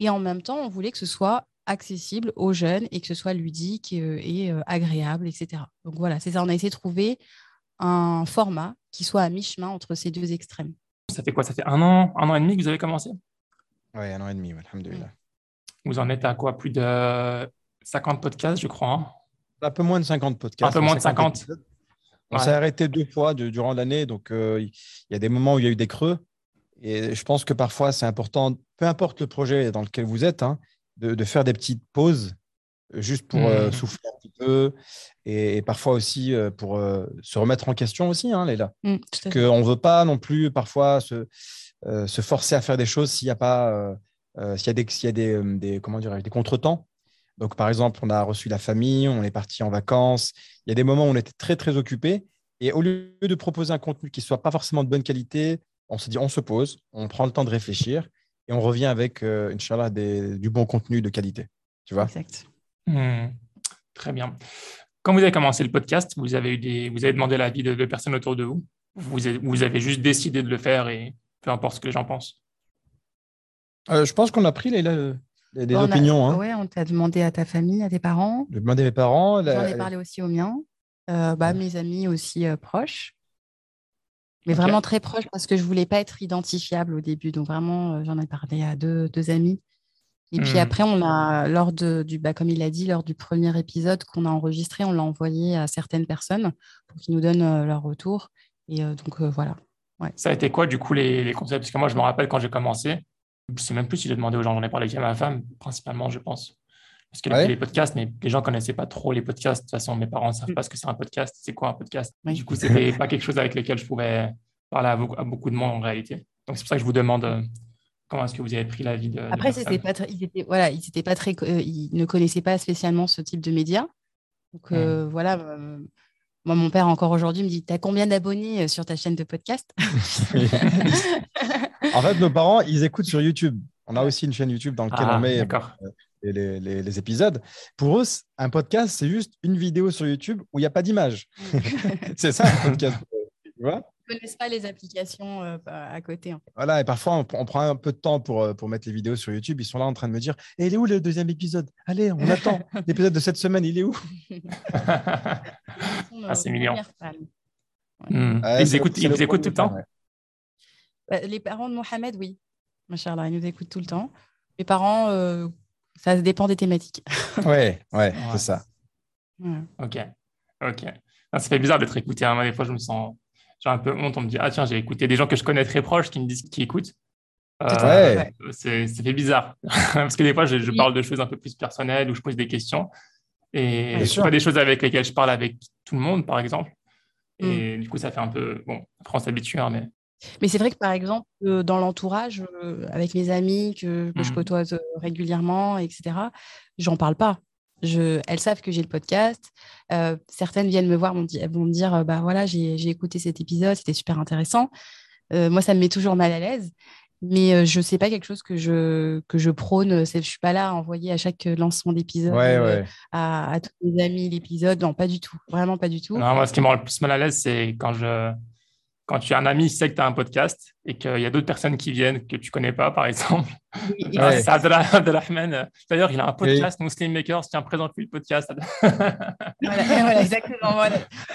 Et en même temps, on voulait que ce soit accessible aux jeunes et que ce soit ludique et, agréable, etc. Donc voilà, c'est ça. On a essayé de trouver un format qui soit à mi-chemin entre ces deux extrêmes. Ça fait quoi? Ça fait un an, un an et demi que vous avez commencé? Oui, un an et demi, alhamdoulilah. Vous en êtes à quoi? Plus de 50 podcasts, je crois hein? Un peu moins de 50 podcasts. Un peu moins de 50. On s'est arrêté deux fois durant l'année, donc euh, il y a des moments où il y a eu des creux. Et je pense que parfois, c'est important, peu importe le projet dans lequel vous êtes, hein, de, de, faire des petites pauses juste pour euh, mmh. souffler un petit peu et, parfois aussi euh, pour euh, se remettre en question aussi, hein, Léla. Mmh, Parce qu'on ne veut pas non plus parfois se, se forcer à faire des choses s'il n'y a pas s'il y a des, y a des, des, comment des contretemps. Donc, par exemple, on a reçu la famille, on est parti en vacances. Il y a des moments où on était très, très occupés. Et au lieu de proposer un contenu qui ne soit pas forcément de bonne qualité, on se dit, on se pose, on prend le temps de réfléchir et on revient avec, Inch'Allah, du bon contenu de qualité. Tu vois? Exact. Hmm. très bien. Quand vous avez commencé le podcast, vous avez, eu des, vous avez demandé l'avis de, de personnes autour de vous vous avez, vous avez juste décidé de le faire et peu importe ce que les gens pensent euh, Je pense qu'on a pris les, les, opinions. Hein. Oui, on t'a demandé à ta famille, à tes parents. J'ai demandé à mes parents. J'en ai parlé aussi aux miens. Euh, bah, mes amis aussi euh, proches. Mais vraiment très proches parce que je ne voulais pas être identifiable au début. Donc vraiment, j'en ai parlé à deux, deux amis et puis hmm. après, on a, lors de, du, bah, comme il a dit, lors du premier épisode qu'on a enregistré, on l'a envoyé à certaines personnes pour qu'ils nous donnent euh, leur retour. Et euh, donc, euh, voilà. Ça a été quoi, du coup, les, les concepts Parce que moi, je me rappelle quand j'ai commencé, je ne sais même plus si j'ai demandé aux gens, j'en ai parlé avec ma femme, principalement, je pense. Parce a les podcasts, mais les gens ne connaissaient pas trop les podcasts. De toute façon, mes parents ne savent hmm. pas ce que c'est un podcast, c'est quoi un podcast? Du coup, ce n'était pas quelque chose avec lequel je pouvais parler à beaucoup, à beaucoup de monde en réalité. Donc, c'est pour ça que je vous demande Comment est-ce que vous avez pris la vie de Après, c'était pas ils étaient voilà, ils étaient pas très, euh, ils ne connaissaient pas spécialement ce type de médias. Donc euh, voilà, euh, moi mon père encore aujourd'hui me dit, tu as combien d'abonnés sur ta chaîne de podcast En fait, nos parents, ils écoutent sur YouTube. On a aussi une chaîne YouTube dans laquelle on ah, met les, les, les, épisodes. Pour eux, un podcast, c'est juste une vidéo sur YouTube où il n'y a pas d'image. c'est ça un podcast. Tu vois? Ne connaissent pas les applications euh, à côté. Voilà, et parfois, on, prend un peu de temps pour, euh, pour mettre les vidéos sur YouTube. Ils sont là en train de me dire eh, Il est où le deuxième épisode? Allez, on attend. L'épisode de cette semaine, il est où? Ah, C'est mignon. Hmm. ils, écoutent, ils écoutent tout le temps bah, Les parents de Mohamed, oui. Machallah, ils nous écoutent tout le temps. Les parents, euh, ça dépend des thématiques. ouais, ouais, c'est ça. Ok, ok. ça fait bizarre d'être écouté. Hein. Moi, des fois, je me sens j'ai un peu honte. On me dit, ah tiens, j'ai écouté des gens que je connais très proches qui me disent qu'ils écoutent. Euh, ouais. C'est fait bizarre. Parce que des fois, je, parle de choses un peu plus personnelles ou je pose des questions. Et ce pas des choses avec lesquelles je parle avec tout le monde, par exemple. Et mm. du coup, ça fait un peu. Bon, après, on s'habitue, hein, mais. Mais c'est vrai que par exemple, euh, dans l'entourage, euh, avec mes amis que, je mm. côtoie régulièrement, etc., j'en parle pas. Je, elles savent que j'ai le podcast. certaines viennent me voir, vont, vont me dire bah voilà, j'ai écouté cet épisode, c'était super intéressant. moi, ça me met toujours mal à l'aise mais je ne sais pas quelque chose que je, que je prône. Je ne suis pas là à envoyer à chaque lancement d'épisode À, tous mes amis l'épisode. Non, pas du tout. Vraiment pas du tout. Non, moi, ce qui me rend le plus mal à l'aise, c'est quand, je, quand tu as un ami qui sait que tu as un podcast et qu'il y a d'autres personnes qui viennent que tu ne connais pas, par exemple. C'est Abdelrahman. D'ailleurs, il a un podcast, Muslim Makers. Tiens, présente-lui le podcast. voilà, exactement.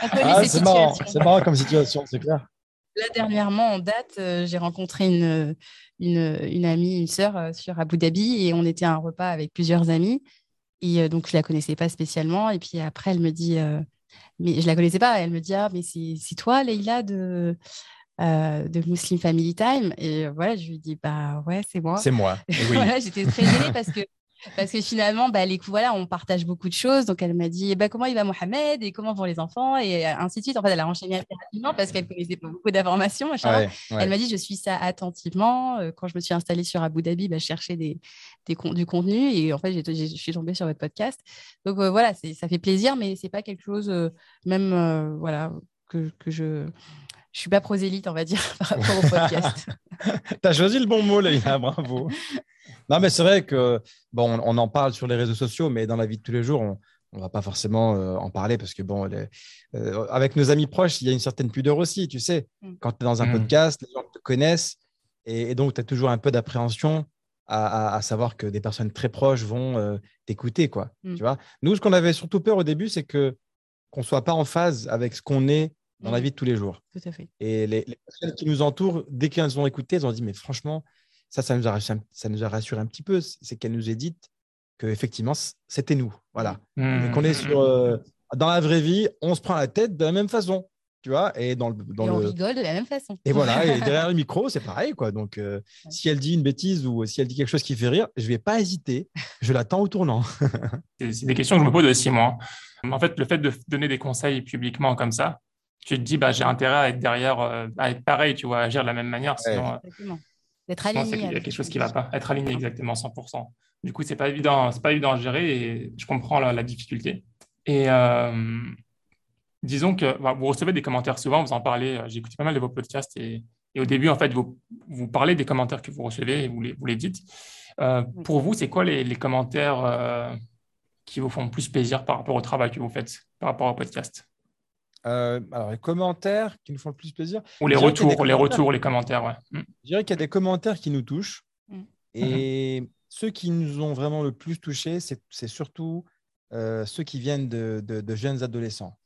Ah, c'est marrant. C'est marrant comme situation, c'est clair. Là, dernièrement, en date, euh, j'ai rencontré une, une, amie, une sœur euh, sur Abu Dhabi et on était à un repas avec plusieurs amis. Et euh, donc, je ne la connaissais pas spécialement. Et puis après, elle me dit, mais je ne la connaissais pas. Elle me dit, ah, mais c'est toi, Leïla, de, de Muslim Family Time? Et voilà, je lui dis, bah ouais, c'est moi. C'est moi. Oui. voilà, j'étais très gênée parce que parce que finalement, bah, les, voilà, on partage beaucoup de choses. Donc, elle m'a dit bah, comment il va Mohamed et comment vont les enfants et ainsi de suite. En fait, elle a enchaîné assez rapidement parce qu'elle connaissait pas beaucoup d'informations. Elle m'a dit je suis ça attentivement. Euh, quand je me suis installée sur Abu Dhabi, bah, je cherchais des, des, du contenu et en fait, je suis tombée sur votre podcast. Donc, euh, voilà, ça fait plaisir, mais c'est pas quelque chose, euh, même voilà, que, que je je suis pas prosélyte, on va dire, par rapport au podcast. tu as choisi le bon mot, Leïla, bravo. Non, mais c'est vrai que, bon, on, en parle sur les réseaux sociaux, mais dans la vie de tous les jours, on ne va pas forcément euh, en parler parce que, bon, euh, avec nos amis proches, il y a une certaine pudeur aussi, tu sais. Mm. Quand tu es dans un mm. podcast, les gens te connaissent et, donc tu as toujours un peu d'appréhension à, savoir que des personnes très proches vont euh, t'écouter, quoi. Mm. Tu vois Nous, ce qu'on avait surtout peur au début, c'est que qu'on ne soit pas en phase avec ce qu'on est dans la vie de tous les jours. Tout à fait. Et les, les personnes qui nous entourent, dès qu'elles ont écouté, elles ont dit, mais franchement, ça, ça nous a, ça nous a rassuré un petit peu. C'est qu'elle nous ait dit qu'effectivement, c'était nous. Voilà. Mmh. qu'on est sur, euh, dans la vraie vie, on se prend la tête de la même façon. Tu vois, et dans le, dans on rigole de la même façon. Et voilà, et derrière le micro, c'est pareil, quoi. Donc, euh, si elle dit une bêtise ou si elle dit quelque chose qui fait rire, je vais pas hésiter. Je l'attends au tournant. c'est des questions que je me pose aussi, moi. En fait, le fait de donner des conseils publiquement comme ça, tu te dis, bah, j'ai intérêt à être derrière, euh, à être pareil, tu vois, à agir de la même manière. Sinon, D'être aligné. Il y a quelque chose qui ne va pas. Être aligné exactement 100%. Du coup, c'est pas évident, c'est pas évident à gérer et je comprends la, difficulté. Et euh, disons que bah, vous recevez des commentaires souvent, vous en parlez. Euh, j'ai écouté pas mal de vos podcasts et, au début, en fait, vous, vous, parlez des commentaires que vous recevez et vous les, vous les dites. Euh, pour vous, c'est quoi les, les commentaires qui vous font plus plaisir par rapport au travail que vous faites, par rapport au podcast? Euh, alors, les commentaires qui nous font le plus plaisir. Ou les retours, les retours, les commentaires, ouais. Mm. Je dirais qu'il y a des commentaires qui nous touchent. Mm. Et mm-hmm. ceux qui nous ont vraiment le plus touchés, c'est surtout euh, ceux qui viennent de, de, jeunes adolescents.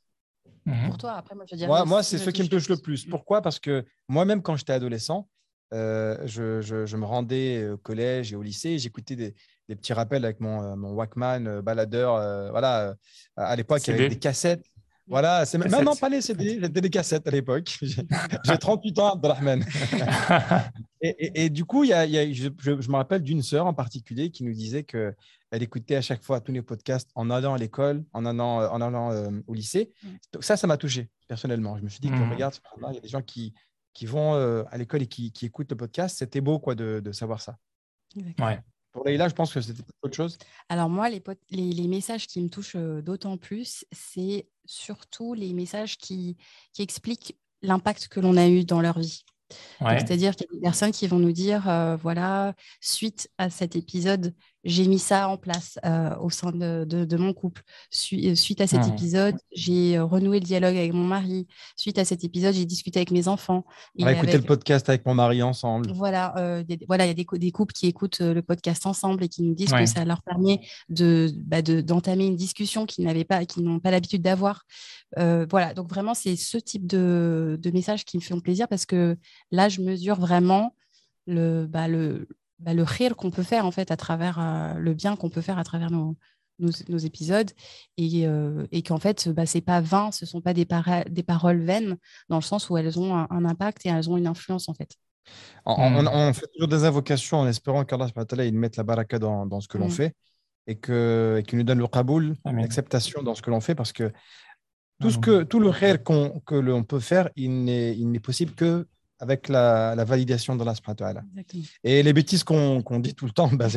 Mm-hmm. Pour toi, après, moi, je dirais. Moi, moi c'est ceux qui me touchent le plus. Pourquoi? Parce que moi-même, quand j'étais adolescent, euh, je, je, me rendais au collège et au lycée, j'écoutais des, des, petits rappels avec mon, mon Walkman baladeur. voilà, à l'époque, il y avait des cassettes. Voilà, c'est maintenant pas les CD, j'étais des cassettes à l'époque. J'ai 38 ans, Abdelrahman. et, et, du coup, y a, y a, je, je, me rappelle d'une sœur en particulier qui nous disait qu'elle écoutait à chaque fois tous les podcasts en allant à l'école, en allant, en allant euh, au lycée. Donc ça, ça m'a touché personnellement. Je me suis dit que mmh. regarde, il y a des gens qui, qui vont euh, à l'école et qui, qui, écoutent le podcast. C'était beau quoi, de, de savoir ça. Ouais. Pour Leïla, je pense que c'était autre chose. Alors moi, les, les, messages qui me touchent euh, d'autant plus, c'est surtout les messages qui, qui expliquent l'impact que l'on a eu dans leur vie. C'est-à-dire qu'il y a des personnes qui vont nous dire, euh, voilà, suite à cet épisode, j'ai mis ça en place euh, au sein de, de, mon couple. Euh, suite à cet épisode, j'ai renoué le dialogue avec mon mari. Suite à cet épisode, j'ai discuté avec mes enfants. On va écouter le podcast avec mon mari ensemble. Voilà, voilà, il y a des, des, couples qui écoutent le podcast ensemble et qui nous disent que ça leur permet de bah, d'entamer une discussion qu'ils n'avaient pas, qu'ils n'ont pas l'habitude d'avoir. voilà, donc vraiment, c'est ce type de, de messages qui me font plaisir parce que là, je mesure vraiment le, bah, le, bah, le rire qu'on peut faire en fait à travers euh, le bien qu'on peut faire à travers nos, nos, épisodes. Et, et qu'en fait, bah, c'est pas vain, ce sont pas des, des paroles vaines dans le sens où elles ont un, impact et elles ont une influence en fait. On, on, fait toujours des invocations en espérant qu'Allah il mette la baraka dans, dans ce que l'on fait et qu'il nous donne le qaboul, l'acceptation dans ce que l'on fait parce que tout, ce que, tout le khair qu'on, que l'on peut faire, il n'est, il n'est possible que avec la, la validation de la Et les bêtises qu'on, dit tout le temps, ben,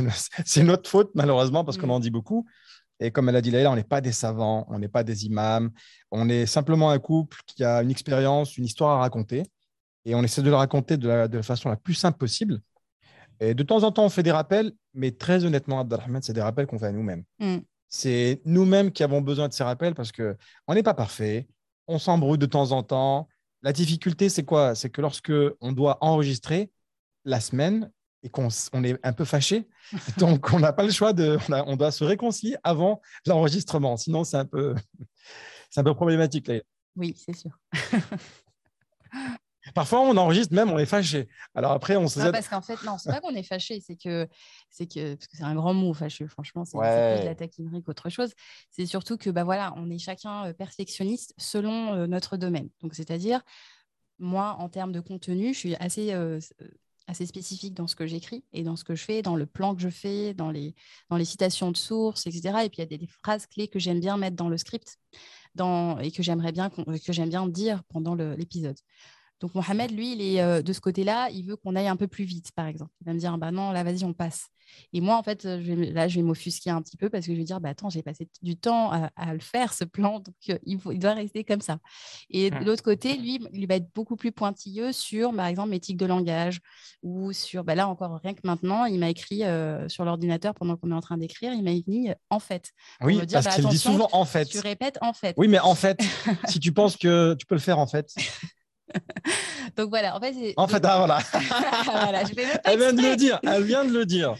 c'est, notre faute malheureusement parce qu'on en dit beaucoup. Et comme elle a dit là, on n'est pas des savants, on n'est pas des imams, on est simplement un couple qui a une expérience, une histoire à raconter. Et on essaie de la raconter de la, de la façon la plus simple possible. Et de temps en temps, on fait des rappels, mais très honnêtement, Abdelrahman, c'est des rappels qu'on fait à nous-mêmes. Mm. C'est nous-mêmes qui avons besoin de ces rappels parce qu'on n'est pas parfait, on s'embrouille de temps en temps. La difficulté, c'est quoi? C'est que lorsque on doit enregistrer la semaine et qu'on on est un peu fâché, donc on n'a pas le choix de, on, doit se réconcilier avant l'enregistrement. Sinon, c'est un peu, c'est un peu problématique. Là. Oui, c'est sûr. Parfois, on enregistre même, on est fâché. Alors après, on se. Non, parce qu'en fait, non, c'est pas qu'on est fâché, c'est que c'est que parce que c'est un grand mot fâcheux. Franchement, c'est plus de la taquinerie qu'autre chose. C'est surtout que bah voilà, on est chacun euh, perfectionniste selon euh, notre domaine. Donc, c'est-à-dire, moi, en termes de contenu, je suis assez euh, assez spécifique dans ce que j'écris et dans ce que je fais, dans le plan que je fais, dans les, dans les citations de sources, etc. Et puis il y a des, des phrases clés que j'aime bien mettre dans le script dans, et que j'aimerais bien, que j'aime bien dire pendant l'épisode. Donc Mohamed, lui, il est euh, de ce côté-là, il veut qu'on aille un peu plus vite, par exemple. Il va me dire, bah non, là, vas-y, on passe. Et moi, en fait, je là, je vais m'offusquer un petit peu parce que je vais dire, bah attends, j'ai passé du temps à, le faire, ce plan, donc euh, il, faut, il, doit rester comme ça. Et de l'autre côté, lui, il va être beaucoup plus pointilleux sur, par exemple, l'éthique de langage ou sur, bah là encore, rien que maintenant, il m'a écrit euh, sur l'ordinateur pendant qu'on est en train d'écrire, il m'a écrit en fait. Oui, parce bah, qu'il dit souvent en fait. Tu répètes en fait. Oui, mais en fait, si tu penses que tu peux le faire en fait. Donc voilà, en fait, en fait, ah, voilà. voilà je elle vient de le dire, elle vient de le dire.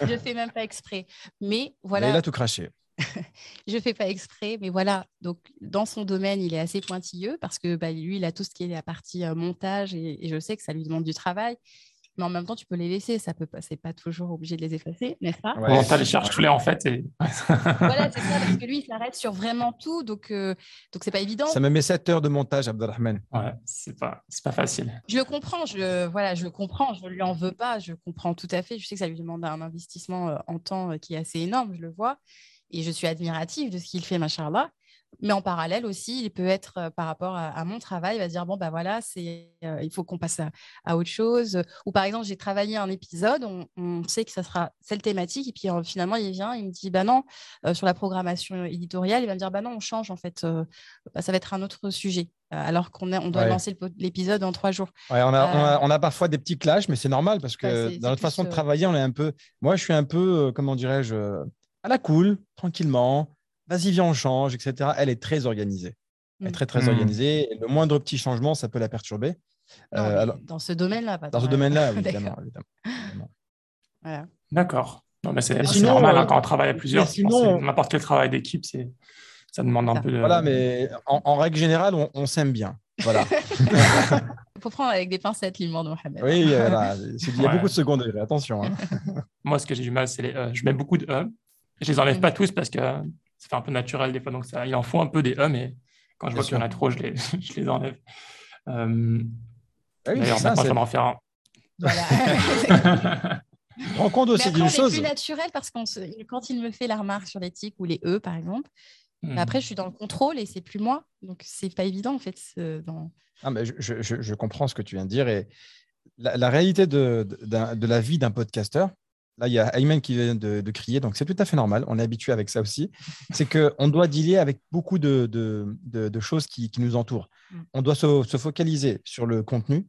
je fais même pas exprès, mais voilà. il a tout craché. je fais pas exprès, mais voilà. Donc dans son domaine, il est assez pointilleux parce que bah, lui, il a tout ce qui est la partie euh, montage et, et, je sais que ça lui demande du travail mais en même temps, tu peux les laisser. Ça peut pas, c'est pas toujours obligé de les effacer, n'est-ce pas? Ouais. On télécharge tous les en fait. Et... voilà, c'est ça, parce que lui, il s'arrête sur vraiment tout, donc euh, donc c'est pas évident. Ça me met 7 heures de montage, Abdelrahman. Ouais, c'est pas c'est pas facile. Je le comprends, je voilà, je le comprends, je lui en veux pas, je comprends tout à fait. Je sais que ça lui demande un investissement euh, en temps euh, qui est assez énorme, je le vois, et je suis admirative de ce qu'il fait, machallah. Mais en parallèle aussi, il peut être euh, par rapport à, mon travail, il va se dire bon bah voilà, c'est euh, il faut qu'on passe à, autre chose. Ou par exemple, j'ai travaillé un épisode, on, sait que ça sera cette thématique, et puis euh, finalement il vient, il me dit bah non sur la programmation éditoriale, il va me dire bah non on change en fait, bah, ça va être un autre sujet. Alors qu'on on doit lancer l'épisode en trois jours. Ouais, on, a, on, a, parfois des petits clashs, mais c'est normal parce que dans notre façon de travailler, on est un peu. Moi, je suis un peu, comment dirais-je, à la cool, tranquillement vas-y, viens, on change, etc. Elle est très organisée. Elle est très, très mm. organisée. le moindre petit changement, ça peut la perturber. Euh, dans ce domaine-là, pas Dans ce domaine-là, évidemment. Voilà. D'accord. Non, mais c'est normal hein, quand on travaille à plusieurs. Sinon, n'importe quel travail d'équipe, c'est ça demande un peu de. Voilà, mais en, règle générale, on, s'aime bien. Voilà. Il faut prendre avec des pincettes l'humour de Mohamed. Oui, voilà. il y a beaucoup de secondes, attention. Hein. Moi, ce que j'ai du mal, c'est les E. Je mets beaucoup de E. Je les enlève mm. pas tous parce que ça fait un peu naturel des fois. Donc, ça, il en faut un peu des E, mais quand je vois qu'il y en a trop, je les, je les enlève. Euh, ah oui, D'ailleurs, ça, je vais en faire un. Voilà. rends compte aussi d'une chose. C'est plus naturel parce que quand il me fait la remarque sur les tics ou les E, par exemple, hmm. après, je suis dans le contrôle et c'est plus moi. Donc, c'est pas évident, en fait. Dans... Ah, mais je, je, je, comprends ce que tu viens de dire. Et la, la réalité de, de, de la vie d'un podcasteur, Là, il y a Ayman qui vient de, crier, donc c'est tout à fait normal. On est habitué avec ça aussi. C'est qu'on doit dealer avec beaucoup de, de choses qui, qui, nous entourent. Mm. On doit se, se focaliser sur le contenu,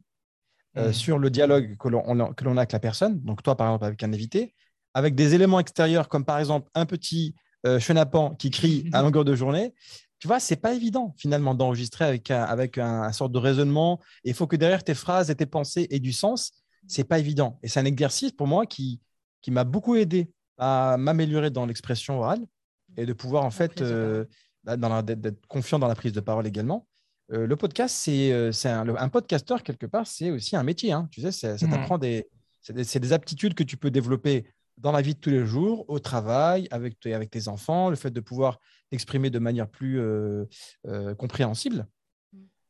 euh, mm. sur le dialogue que l'on a avec la personne. Donc, toi, par exemple, avec un invité, avec des éléments extérieurs, comme par exemple un petit euh, chenapan qui crie à longueur de journée. Tu vois, c'est pas évident finalement d'enregistrer avec, un, avec un, sorte de raisonnement. Il faut que derrière tes phrases et tes pensées aient du sens. C'est pas évident. Et c'est un exercice pour moi qui, qui m'a beaucoup aidé à m'améliorer dans l'expression orale et de pouvoir en fait euh, bah, d'être confiant dans la prise de parole également. Euh, le podcast, c'est euh, un, un, podcasteur quelque part, c'est aussi un métier. Hein. Tu sais, ça, mmh. t'apprend des, c'est des, des, aptitudes que tu peux développer dans la vie de tous les jours, au travail, avec, avec tes enfants, le fait de pouvoir t'exprimer de manière plus euh, compréhensible.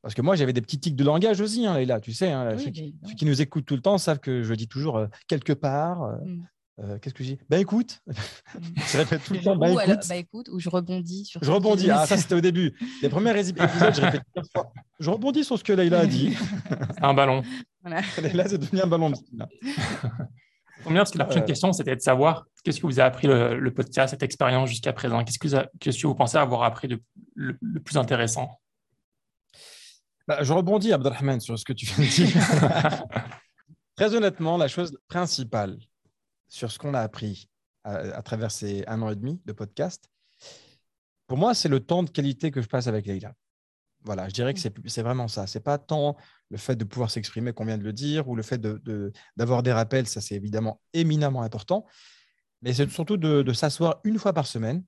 Parce que moi, j'avais des petits tics de langage aussi, hein, là, tu sais. Hein, ceux, qui, nous écoutent tout le temps savent que je dis toujours euh, quelque part. Mm. Qu'est-ce que je dis Ben écoute. Mm. je répète tout le temps. Ben écoute. bah écoute. Ou je rebondis sur. Je rebondis. Ah, ça, c'était au début. Les premiers épisodes, je répète fois. Je rebondis sur ce que Leïla a dit. un ballon. Voilà. Leïla, c'est devenu un ballon. bien parce que la prochaine question, c'était de savoir qu'est-ce que vous a appris le, podcast, cette expérience jusqu'à présent. Qu'est-ce que, vous que vous pensez avoir appris de, le, plus intéressant? Bah, Je rebondis, Abdelrahman, sur ce que tu viens de dire. Très honnêtement, la chose principale sur ce qu'on a appris à, travers ces un an et demi de podcast, pour moi, c'est le temps de qualité que je passe avec Leïla. Voilà, je dirais que c'est vraiment ça. C'est pas tant le fait de pouvoir s'exprimer qu'on vient de le dire, ou le fait d'avoir de, des rappels, ça c'est évidemment éminemment important, mais c'est surtout de, s'asseoir une fois par semaine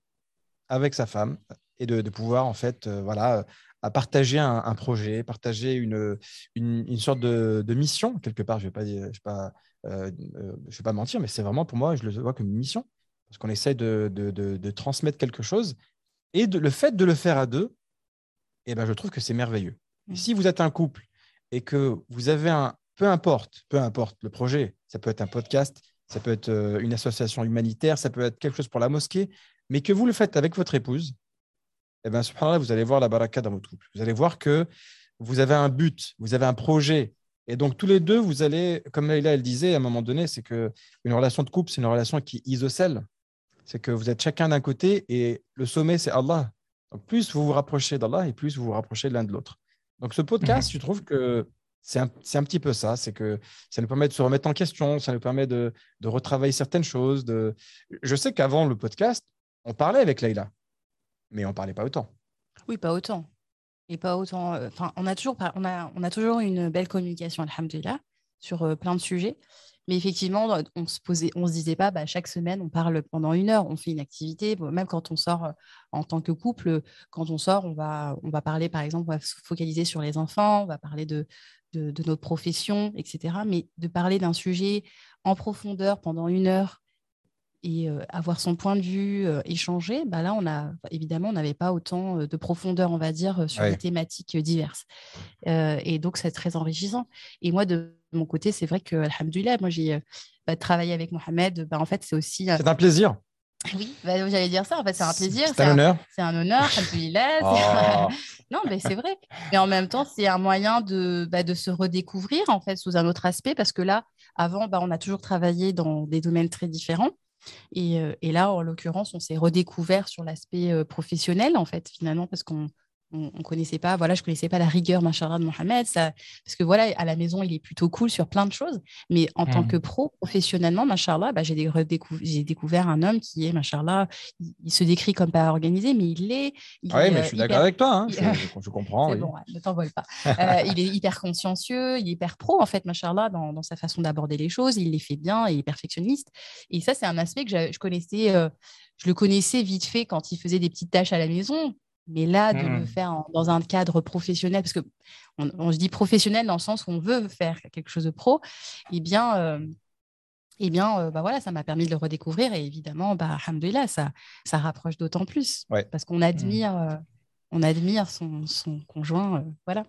avec sa femme et de, pouvoir en fait, euh, voilà, partager un, projet, partager une, une, sorte de, mission quelque part. Je ne vais pas, je pas, euh, euh, je vais pas mentir, mais c'est vraiment pour moi, je le vois comme une mission parce qu'on essaie de, transmettre quelque chose et le fait de le faire à deux, eh ben, je trouve que c'est merveilleux. Mmh. si vous êtes un couple et que vous avez un, peu importe, peu importe le projet, ça peut être un podcast, ça peut être euh, une association humanitaire, ça peut être quelque chose pour la mosquée, mais que vous le faites avec votre épouse, eh bien, subhanallah, vous allez voir la baraka dans votre couple. Vous allez voir que vous avez un but, vous avez un projet. Et donc, tous les deux, vous allez, comme Leïla, elle disait à un moment donné, c'est qu'une relation de couple, c'est une relation qui isocèle. C'est que vous êtes chacun d'un côté et le sommet, c'est Allah. Donc, plus vous vous rapprochez d'Allah et plus vous vous rapprochez l'un de l'autre. Donc, ce podcast, mhm. je trouve que c'est un, un, petit peu ça. C'est que ça nous permet de se remettre en question, ça nous permet de, de retravailler certaines choses. De... Je sais qu'avant le podcast, on parlait avec Leïla, mais on ne parlait pas autant. Oui, pas autant. Et pas autant. Euh, on a toujours, une belle communication, alhamdulillah, sur euh, plein de sujets. Mais effectivement, on se se disait pas, bah, chaque semaine, on parle pendant une heure, on fait une activité. Même quand on sort euh, en tant que couple, quand on sort, on va, on va parler, par exemple, on va se focaliser sur les enfants, on va parler de, de, de notre profession, etc. Mais de parler d'un sujet en profondeur pendant une heure et euh, avoir son point de vue, euh, échanger, bah là, on a évidemment, on n'avait pas autant de profondeur, on va dire, sur des thématiques diverses. et donc, c'est très enrichissant. Et moi, de mon côté, c'est vrai que, alhamdoulilah, moi, j'ai bah, travaillé avec Mohamed. Bah, en fait, c'est aussi. C'est un plaisir. Oui, bah, j'allais dire ça. En fait, c'est un plaisir. C'est un, honneur. C'est un honneur. Oh. non, mais c'est vrai. Mais en même temps, c'est un moyen de, bah, de se redécouvrir, en fait, sous un autre aspect. Parce que là, avant, bah, on a toujours travaillé dans des domaines très différents. Et, euh, et là, en l'occurrence, on s'est redécouvert sur l'aspect euh, professionnel, en fait, finalement, parce qu'on on, ne connaissait pas, voilà, je connaissais pas la rigueur, machallah, de Mohamed, ça, parce que voilà, à la maison, il est plutôt cool sur plein de choses, mais en tant mmh. que pro, professionnellement, machallah, bah, j'ai, j'ai découvert un homme qui est, machallah, il, il, se décrit comme pas organisé, mais il l'est. oui, mais je suis d'accord avec toi, hein, je, comprends. bon, ne t'envole pas. Euh, il est hyper consciencieux, il est hyper pro, en fait, machallah, dans, dans sa façon d'aborder les choses, il les fait bien et il est perfectionniste. Et ça, c'est un aspect que je connaissais. Euh, je le connaissais vite fait quand il faisait des petites tâches à la maison, mais là, de le mmh. faire dans un cadre professionnel, parce que on, se dit professionnel dans le sens où on veut faire quelque chose de pro, eh bien, euh, eh bien euh, bah voilà, ça m'a permis de le redécouvrir. Et évidemment, bah, ça, ça rapproche d'autant plus. Parce qu'on admire, mmh. euh, on admire son, son conjoint. voilà.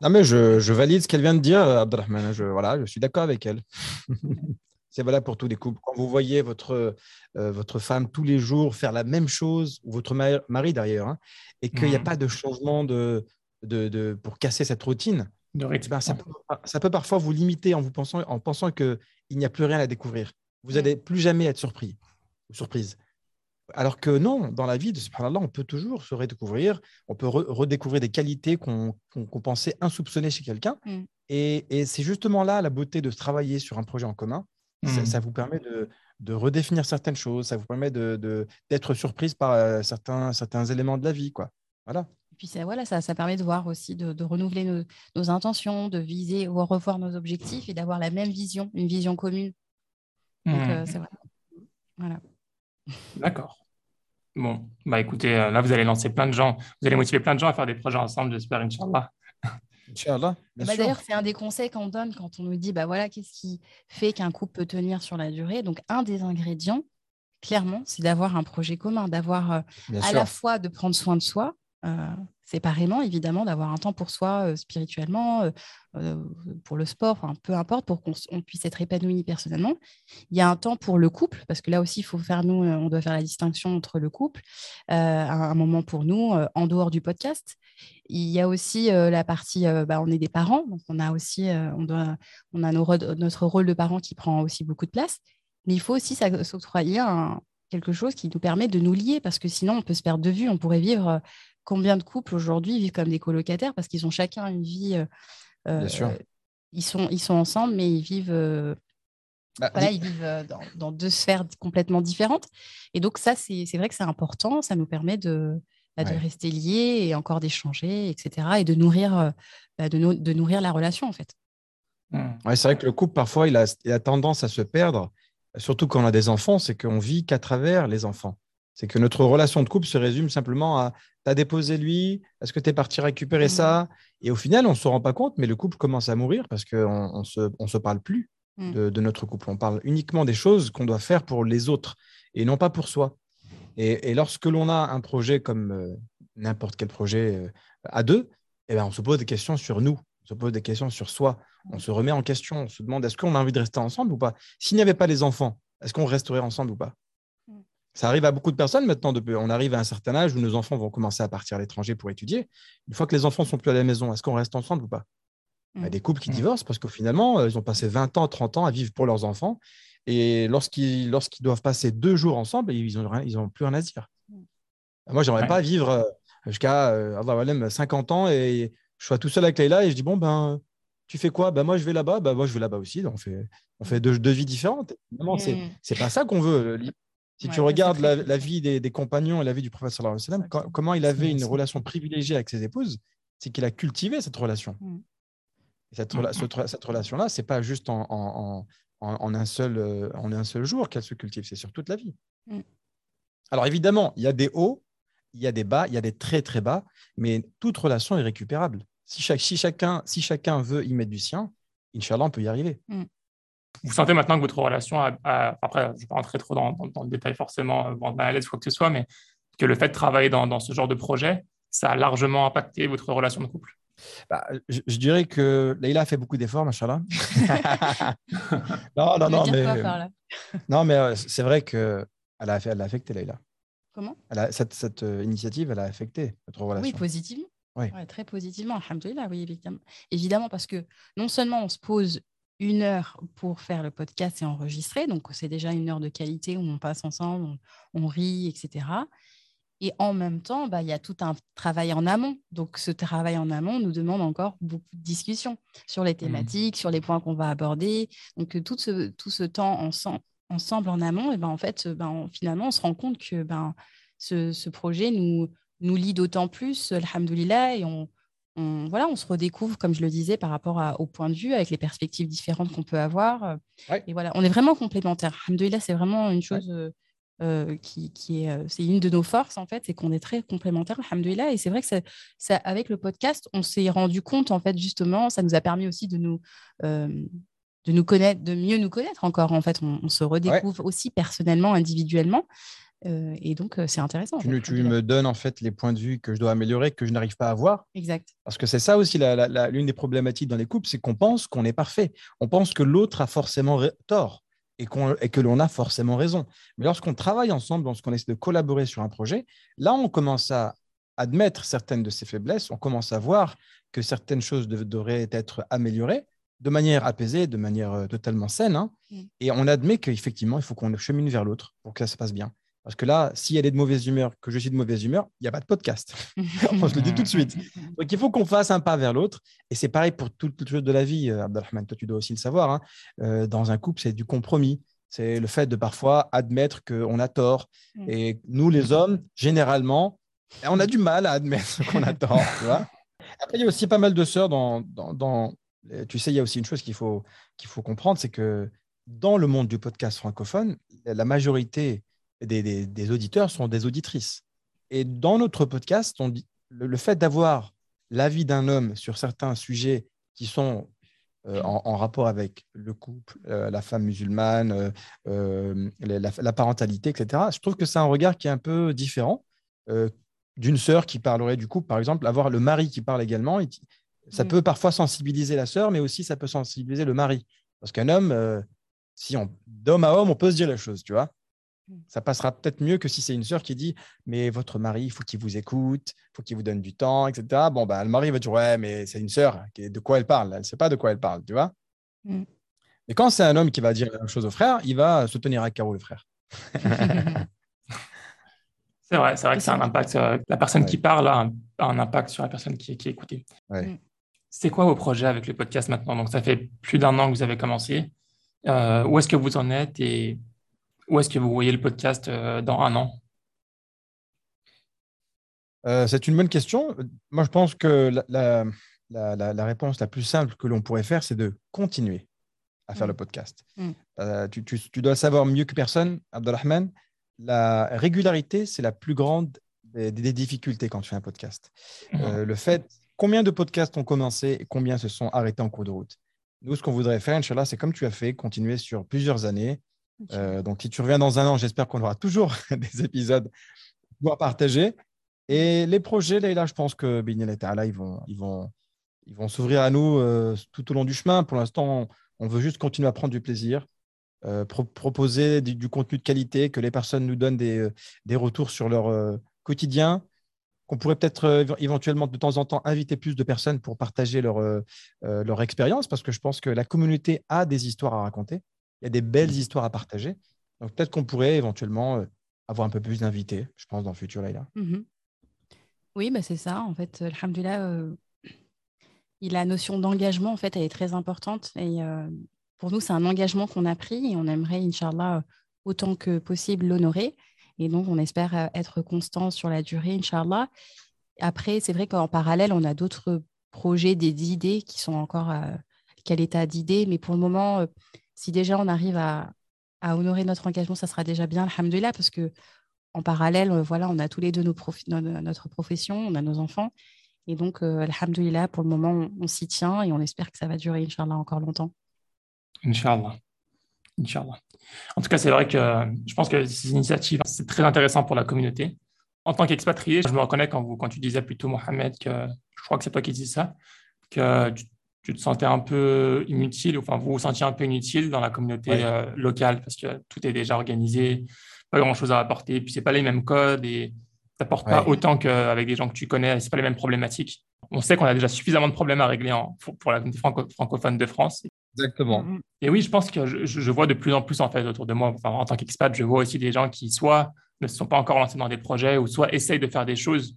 non, mais je, je, valide ce qu'elle vient de dire, Abdelrahman. Je, voilà, je suis d'accord avec elle. C'est voilà pour tous les couples. Quand vous voyez votre, euh, votre femme tous les jours faire la même chose, ou votre mari d'ailleurs, hein, et qu'il n'y a mmh. pas de changement de, de, de, pour casser cette routine, ben, ça, peut, ça, peut, parfois vous limiter en, vous pensant, en pensant qu'il n'y a plus rien à découvrir. Vous n'allez plus jamais être surpris ou surprise. Alors que non, dans la vie de subhanallah, on peut toujours se redécouvrir, on peut redécouvrir des qualités qu'on pensait insoupçonnées chez quelqu'un. Mmh. Et, et c'est justement là la beauté de travailler sur un projet en commun, Mmh. Ça, vous permet de, redéfinir certaines choses, ça vous permet d'être de, surprise par euh, certains, certains éléments de la vie. Quoi. Voilà. Et puis ça, voilà, ça, ça permet de voir aussi, de, renouveler nos, intentions, de viser ou revoir nos objectifs et d'avoir la même vision, une vision commune. Donc, euh, mmh. c'est vrai. Voilà. D'accord. Bon, bah écoutez, euh, là, vous allez lancer plein de gens, vous allez motiver plein de gens à faire des projets ensemble, j'espère, Inch'Allah. Inch'Allah. Bah, d'ailleurs, c'est un des conseils qu'on donne quand on nous dit bah voilà, qu'est-ce qui fait qu'un couple peut tenir sur la durée. Donc, un des ingrédients, clairement, c'est d'avoir un projet commun, d'avoir euh, à la fois de prendre soin de soi, séparément, évidemment, d'avoir un temps pour soi euh, spirituellement, pour le sport, peu importe, pour qu'on puisse être épanoui personnellement. Il y a un temps pour le couple, parce que là aussi, il faut faire, nous, on doit faire la distinction entre le couple, un, moment pour nous, en dehors du podcast. Il y a aussi la partie, bah, on est des parents, donc on a aussi, on, doit, on a notre rôle de parent qui prend aussi beaucoup de place. Mais il faut aussi s'octroyer quelque chose qui nous permet de nous lier, parce que sinon, on peut se perdre de vue. On pourrait vivre. Euh, combien de couples aujourd'hui vivent comme des colocataires parce qu'ils ont chacun une vie. Euh, Bien sûr. Euh, ils, sont, ils sont ensemble, mais ils vivent. Bah, voilà, ils vivent dans, deux sphères complètement différentes. Et donc, ça, c'est vrai que c'est important. Ça nous permet de, bah, de rester liés et encore d'échanger, etc. Et de nourrir, bah, de, de, nourrir la relation, en fait. Mmh. Ouais, c'est vrai que le couple, parfois, il a, il a tendance à se perdre surtout quand on a des enfants, c'est qu'on vit qu'à travers les enfants. C'est que notre relation de couple se résume simplement à t'as déposé lui, est-ce que tu es parti récupérer ça? Mmh. Et au final, on ne se rend pas compte, mais le couple commence à mourir parce qu'on ne se, on se parle plus mmh. de, notre couple. On parle uniquement des choses qu'on doit faire pour les autres et non pas pour soi. Et, lorsque l'on a un projet comme euh, n'importe quel projet euh, à deux, eh ben, on se pose des questions sur nous, on se pose des questions sur soi on se remet en question, on se demande est-ce qu'on a envie de rester ensemble ou pas? S'il n'y avait pas les enfants, est-ce qu'on resterait ensemble ou pas? mm. Ça arrive à beaucoup de personnes maintenant. on arrive à un certain âge où nos enfants vont commencer à partir à l'étranger pour étudier. Une fois que les enfants sont plus à la maison, est-ce qu'on reste ensemble ou pas? Il y a mm. des couples qui mm. divorcent parce qu'au finalement, euh, ils ont passé 20 ans, 30 ans à vivre pour leurs enfants. Et lorsqu'ils doivent passer deux jours ensemble, ils n'ont ils ont plus rien à dire. Moi, j'aimerais n'aimerais pas vivre euh, jusqu'à euh, 50 ans et je sois tout seul avec Leïla et je dis bon, ben, tu fais quoi? Bah, Moi, je vais là-bas. Bah, moi, je vais là-bas aussi. Donc, on fait, on fait deux, vies différentes. Non, c'est n'est mm. pas ça qu'on veut. Si tu regardes la, vie des, compagnons et la vie du prophète, comment il avait une relation privilégiée avec ses épouses, c'est qu'il a cultivé cette relation. Mm. Cette, mm. cette, relation-là, ce n'est pas juste en, en, en, un seul, euh, en un seul jour qu'elle se cultive, c'est sur toute la vie. Alors évidemment, il y a des hauts, il y a des bas, il y a des très très bas, mais toute relation est récupérable. Si, chacun, si chacun veut y mettre du sien, Inch'Allah, on peut y arriver. Mm. Vous sentez maintenant que votre relation, a, après, je ne vais pas rentrer trop dans, le détail forcément, dans à l'aise, quoi que ce soit, mais que le fait de travailler dans, ce genre de projet, ça a largement impacté votre relation de couple bah, je, dirais que Leïla a fait beaucoup d'efforts, machallah. non, non, non, mais, non, mais euh, c'est vrai qu'elle a, elle a affecté Leïla. Comment? Cette, cette, euh, initiative, elle a affecté notre relation. Oui, positivement. Oui. très positivement, alhamdoulilah, oui, évidemment. Évidemment, parce que non seulement on se pose une heure pour faire le podcast et enregistrer, donc c'est déjà une heure de qualité où on passe ensemble, on, rit, etc. Et en même temps, bah, il y a tout un travail en amont. Donc ce travail en amont nous demande encore beaucoup de discussions sur les mmh. thématiques, sur les points qu'on va aborder. Donc tout ce, tout ce temps ensemble, ensemble en amont, et ben, en fait, ben, finalement, on se rend compte que ben, ce, ce projet nous nous lie d'autant plus, alhamdoulilah, et on, voilà, on se redécouvre, comme je le disais, par rapport au point de vue, avec les perspectives différentes qu'on peut avoir. Et voilà, on est vraiment complémentaires. Alhamdoulilah, c'est vraiment une chose euh, euh, qui, est, euh, c'est une de nos forces, en fait, c'est qu'on est très complémentaires, alhamdoulilah. Et c'est vrai que ça, avec le podcast, on s'est rendu compte, en fait, justement, ça nous a permis aussi de nous, de nous connaître, de mieux nous connaître encore, en fait. On, se redécouvre aussi personnellement, individuellement. Euh, et donc, c'est intéressant. Tu, me donnes en fait les points de vue que je dois améliorer, que je n'arrive pas à voir. Exact. Parce que c'est ça aussi l'une des problématiques dans les couples, c'est qu'on pense qu'on est parfait. On pense que l'autre a forcément tort et, et que l'on a forcément raison. Mais lorsqu'on travaille ensemble, lorsqu'on essaie de collaborer sur un projet, là, on commence à admettre certaines de ses faiblesses, on commence à voir que certaines choses devraient être améliorées de manière apaisée, de manière totalement saine. Hein. Mm. Et on admet qu'effectivement, il faut qu'on chemine vers l'autre pour que ça se passe bien. Parce que là, si elle est de mauvaise humeur, que je suis de mauvaise humeur, il n'y a pas de podcast. Se le dit tout de suite. Donc, il faut qu'on fasse un pas vers l'autre. Et c'est pareil pour toutes les choses de la vie, euh, Abdelrahman. Toi, tu dois aussi le savoir. Hein. Euh, dans un couple, c'est du compromis. C'est le fait de parfois admettre qu'on a tort. Mm. Et nous, les hommes, généralement, on a du mal à admettre qu'on a tort. Après, il y a aussi pas mal de sœurs dans, dans, Tu sais, il y a aussi une chose qu'il faut, qu'il faut comprendre, c'est que dans le monde du podcast francophone, la majorité des, auditeurs sont des auditrices. Et dans notre podcast, on dit, le, fait d'avoir l'avis d'un homme sur certains sujets qui sont euh, en, rapport avec le couple, euh, la femme musulmane, euh, la, parentalité, etc. Je trouve que c'est un regard qui est un peu différent d'une sœur qui parlerait du couple, par exemple, avoir le mari qui parle également. ça mm. peut parfois sensibiliser la sœur, mais aussi ça peut sensibiliser le mari. Parce qu'un homme, si on d'homme à homme, on peut se dire les choses, tu vois. Mm. Ça passera peut-être mieux que si c'est une sœur qui dit Mais votre mari, il faut qu'il vous écoute, il faut qu'il vous donne du temps, etc. Bon, bah, le mari va dire Ouais, mais c'est une sœur. De quoi elle parle? Elle ne sait pas de quoi elle parle, tu vois mm. Mais quand c'est un homme qui va dire la même chose au frère, il va se tenir à carreau, le frère. c'est vrai, c'est vrai que c'est un impact. Euh, la personne qui parle a un, impact sur la personne qui, qui est écoutée. Mm. C'est quoi vos projets avec le podcast maintenant? Donc, ça fait plus d'un an que vous avez commencé. Euh, où est-ce que vous en êtes et où est-ce que vous voyez le podcast euh, dans un an? Euh, C'est une bonne question. Moi, je pense que la, réponse la plus simple que l'on pourrait faire, c'est de continuer à faire mm. le podcast. Mm. Euh, tu, dois savoir mieux que personne, Abdelrahman, la régularité, c'est la plus grande des, difficultés quand tu fais un podcast. Mm-hmm. le fait, combien de podcasts ont commencé et combien se sont arrêtés en cours de route? Nous, ce qu'on voudrait faire, Inch'Allah, c'est comme tu as fait, continuer sur plusieurs années, euh, donc, si tu reviens dans un an, j'espère qu'on aura toujours des épisodes pour partager. Et les projets, là, je pense que là, ils vont, ils vont, ils vont s'ouvrir à nous euh, tout au long du chemin. Pour l'instant, on, veut juste continuer à prendre du plaisir, euh, proposer du, contenu de qualité, que les personnes nous donnent des, des retours sur leur quotidien, qu'on pourrait peut-être éventuellement de temps en temps inviter plus de personnes pour partager leur, leur expérience, parce que je pense que la communauté a des histoires à raconter. Il y a des belles mmh. histoires à partager. Donc peut-être qu'on pourrait éventuellement euh, avoir un peu plus d'invités, je pense, dans le futur, Laïla. Mmh oui, bah c'est ça. En fait, Alhamdulillah, euh, la notion d'engagement, en fait, elle est très importante. Et euh, pour nous, c'est un engagement qu'on a pris et on aimerait, Inch'Allah, autant que possible l'honorer. Et donc, on espère être constant sur la durée, Inch'Allah. Après, c'est vrai qu'en parallèle, on a d'autres projets, des idées qui sont encore à quel état d'idées. Mais pour le moment, si déjà on arrive à, honorer notre engagement, ça sera déjà bien, alhamdoulilah, parce que en parallèle, euh, voilà, on a tous les deux nos notre profession, on a nos enfants. Et donc, euh, alhamdoulilah, pour le moment, on, s'y tient et on espère que ça va durer, Inch'Allah, encore longtemps. Inch'Allah. Inch'Allah. En tout cas, c'est vrai que je pense que ces initiatives, c'est très intéressant pour la communauté. En tant qu'expatrié, je me reconnais quand, tu disais plutôt, Mohamed, que je crois que c'est toi qui dis ça, que tu tu te sentais un peu inutile, enfin vous vous sentiez un peu inutile dans la communauté euh, locale parce que tout est déjà organisé, pas grand chose à apporter, puis c'est pas les mêmes codes et ça n'apporte pas autant qu'avec des gens que tu connais, c'est pas les mêmes problématiques. On sait qu'on a déjà suffisamment de problèmes à régler pour, la communauté francophone de France. Exactement. Mm, mm. Et oui, je pense que je, vois de plus en plus en fait autour de moi, en tant qu'expat, je vois aussi des gens qui soit ne se sont pas encore lancés dans des projets ou soit essayent de faire des choses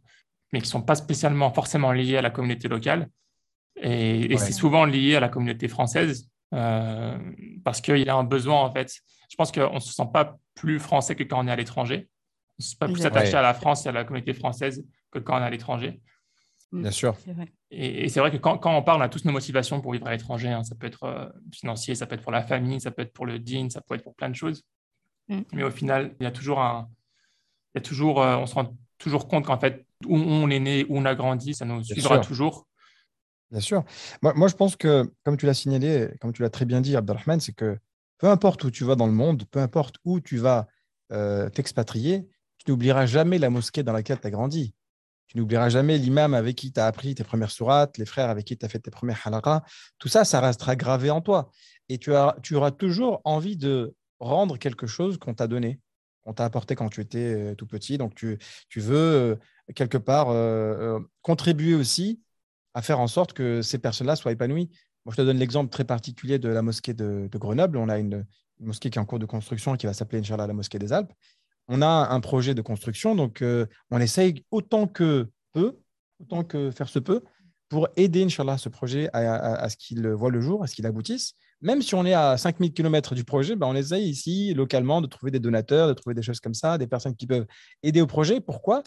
mais qui ne sont pas spécialement forcément liées à la communauté locale. Et, c'est souvent lié à la communauté française euh, parce qu'il y a un besoin, en fait. Je pense qu'on ne se sent pas plus français que quand on est à l'étranger. On ne se sent pas plus attaché à la France et à la communauté française que quand on est à l'étranger. Mm. Bien sûr. Et, c'est vrai que quand, quand, on parle, on a tous nos motivations pour vivre à l'étranger. Hein. Ça peut être euh, financier, ça peut être pour la famille, ça peut être pour le DIN, ça peut être pour plein de choses. Mm. Mais au final, il y a toujours un. Il y a toujours, euh, on se rend toujours compte qu'en fait, où on est né, où on a grandi, ça nous suivra toujours. Bien sûr. Moi, je pense que, comme tu l'as signalé, comme tu l'as très bien dit, Abdelrahman, c'est que peu importe où tu vas dans le monde, peu importe où tu vas euh, t'expatrier, tu n'oublieras jamais la mosquée dans laquelle tu as grandi. Tu n'oublieras jamais l'imam avec qui tu as appris tes premières sourates, les frères avec qui tu as fait tes premières halaqas. Tout ça, ça restera gravé en toi. Et tu, as, tu auras toujours envie de rendre quelque chose qu'on t'a donné, qu'on t'a apporté quand tu étais euh, tout petit. Donc, tu, tu veux euh, quelque part contribuer aussi à faire en sorte que ces personnes-là soient épanouies. Moi, je te donne l'exemple très particulier de la mosquée de, Grenoble. On a une, mosquée qui est en cours de construction et qui va s'appeler, Inch'Allah, la mosquée des Alpes. On a un projet de construction, donc euh, on essaye autant que peut, autant que faire se peut, pour aider, Inch'Allah, ce projet à, ce qu'il voit le jour, à ce qu'il aboutisse. Même si on est à 5000 km du projet, ben on essaye ici, localement, de trouver des donateurs, de trouver des choses comme ça, des personnes qui peuvent aider au projet. Pourquoi?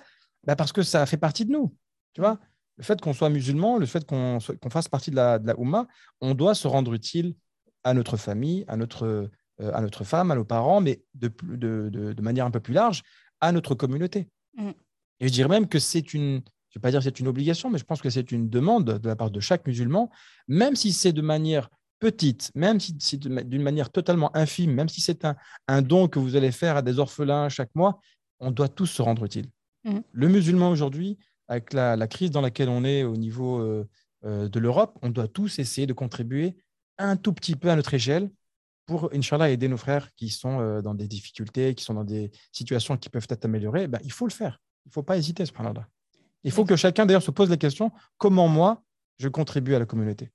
Ben Parce que ça fait partie de nous. Tu vois? Le fait qu'on soit musulman, le fait qu'on fasse partie de la, de la Oumma, on doit se rendre utile à notre famille, à notre, euh, à notre femme, à nos parents, mais de, de, de, manière un peu plus large, à notre communauté. Mm. Et je dirais même que c'est une, je ne vais pas dire que c'est une obligation, mais je pense que c'est une demande de la part de chaque musulman, même si c'est de manière petite, même si c'est d'une manière totalement infime, même si c'est un, don que vous allez faire à des orphelins chaque mois, on doit tous se rendre utile. Mmh. Le musulman aujourd'hui, avec la, crise dans laquelle on est au niveau euh, euh, de l'Europe, on doit tous essayer de contribuer un tout petit peu à notre échelle pour, Inch'Allah, aider nos frères qui sont euh, dans des difficultés, qui sont dans des situations qui peuvent être améliorées. Ben, il faut le faire. Il ne faut pas hésiter, subhanallah. Il faut que chacun, d'ailleurs, se pose la question comment moi, je contribue à la communauté?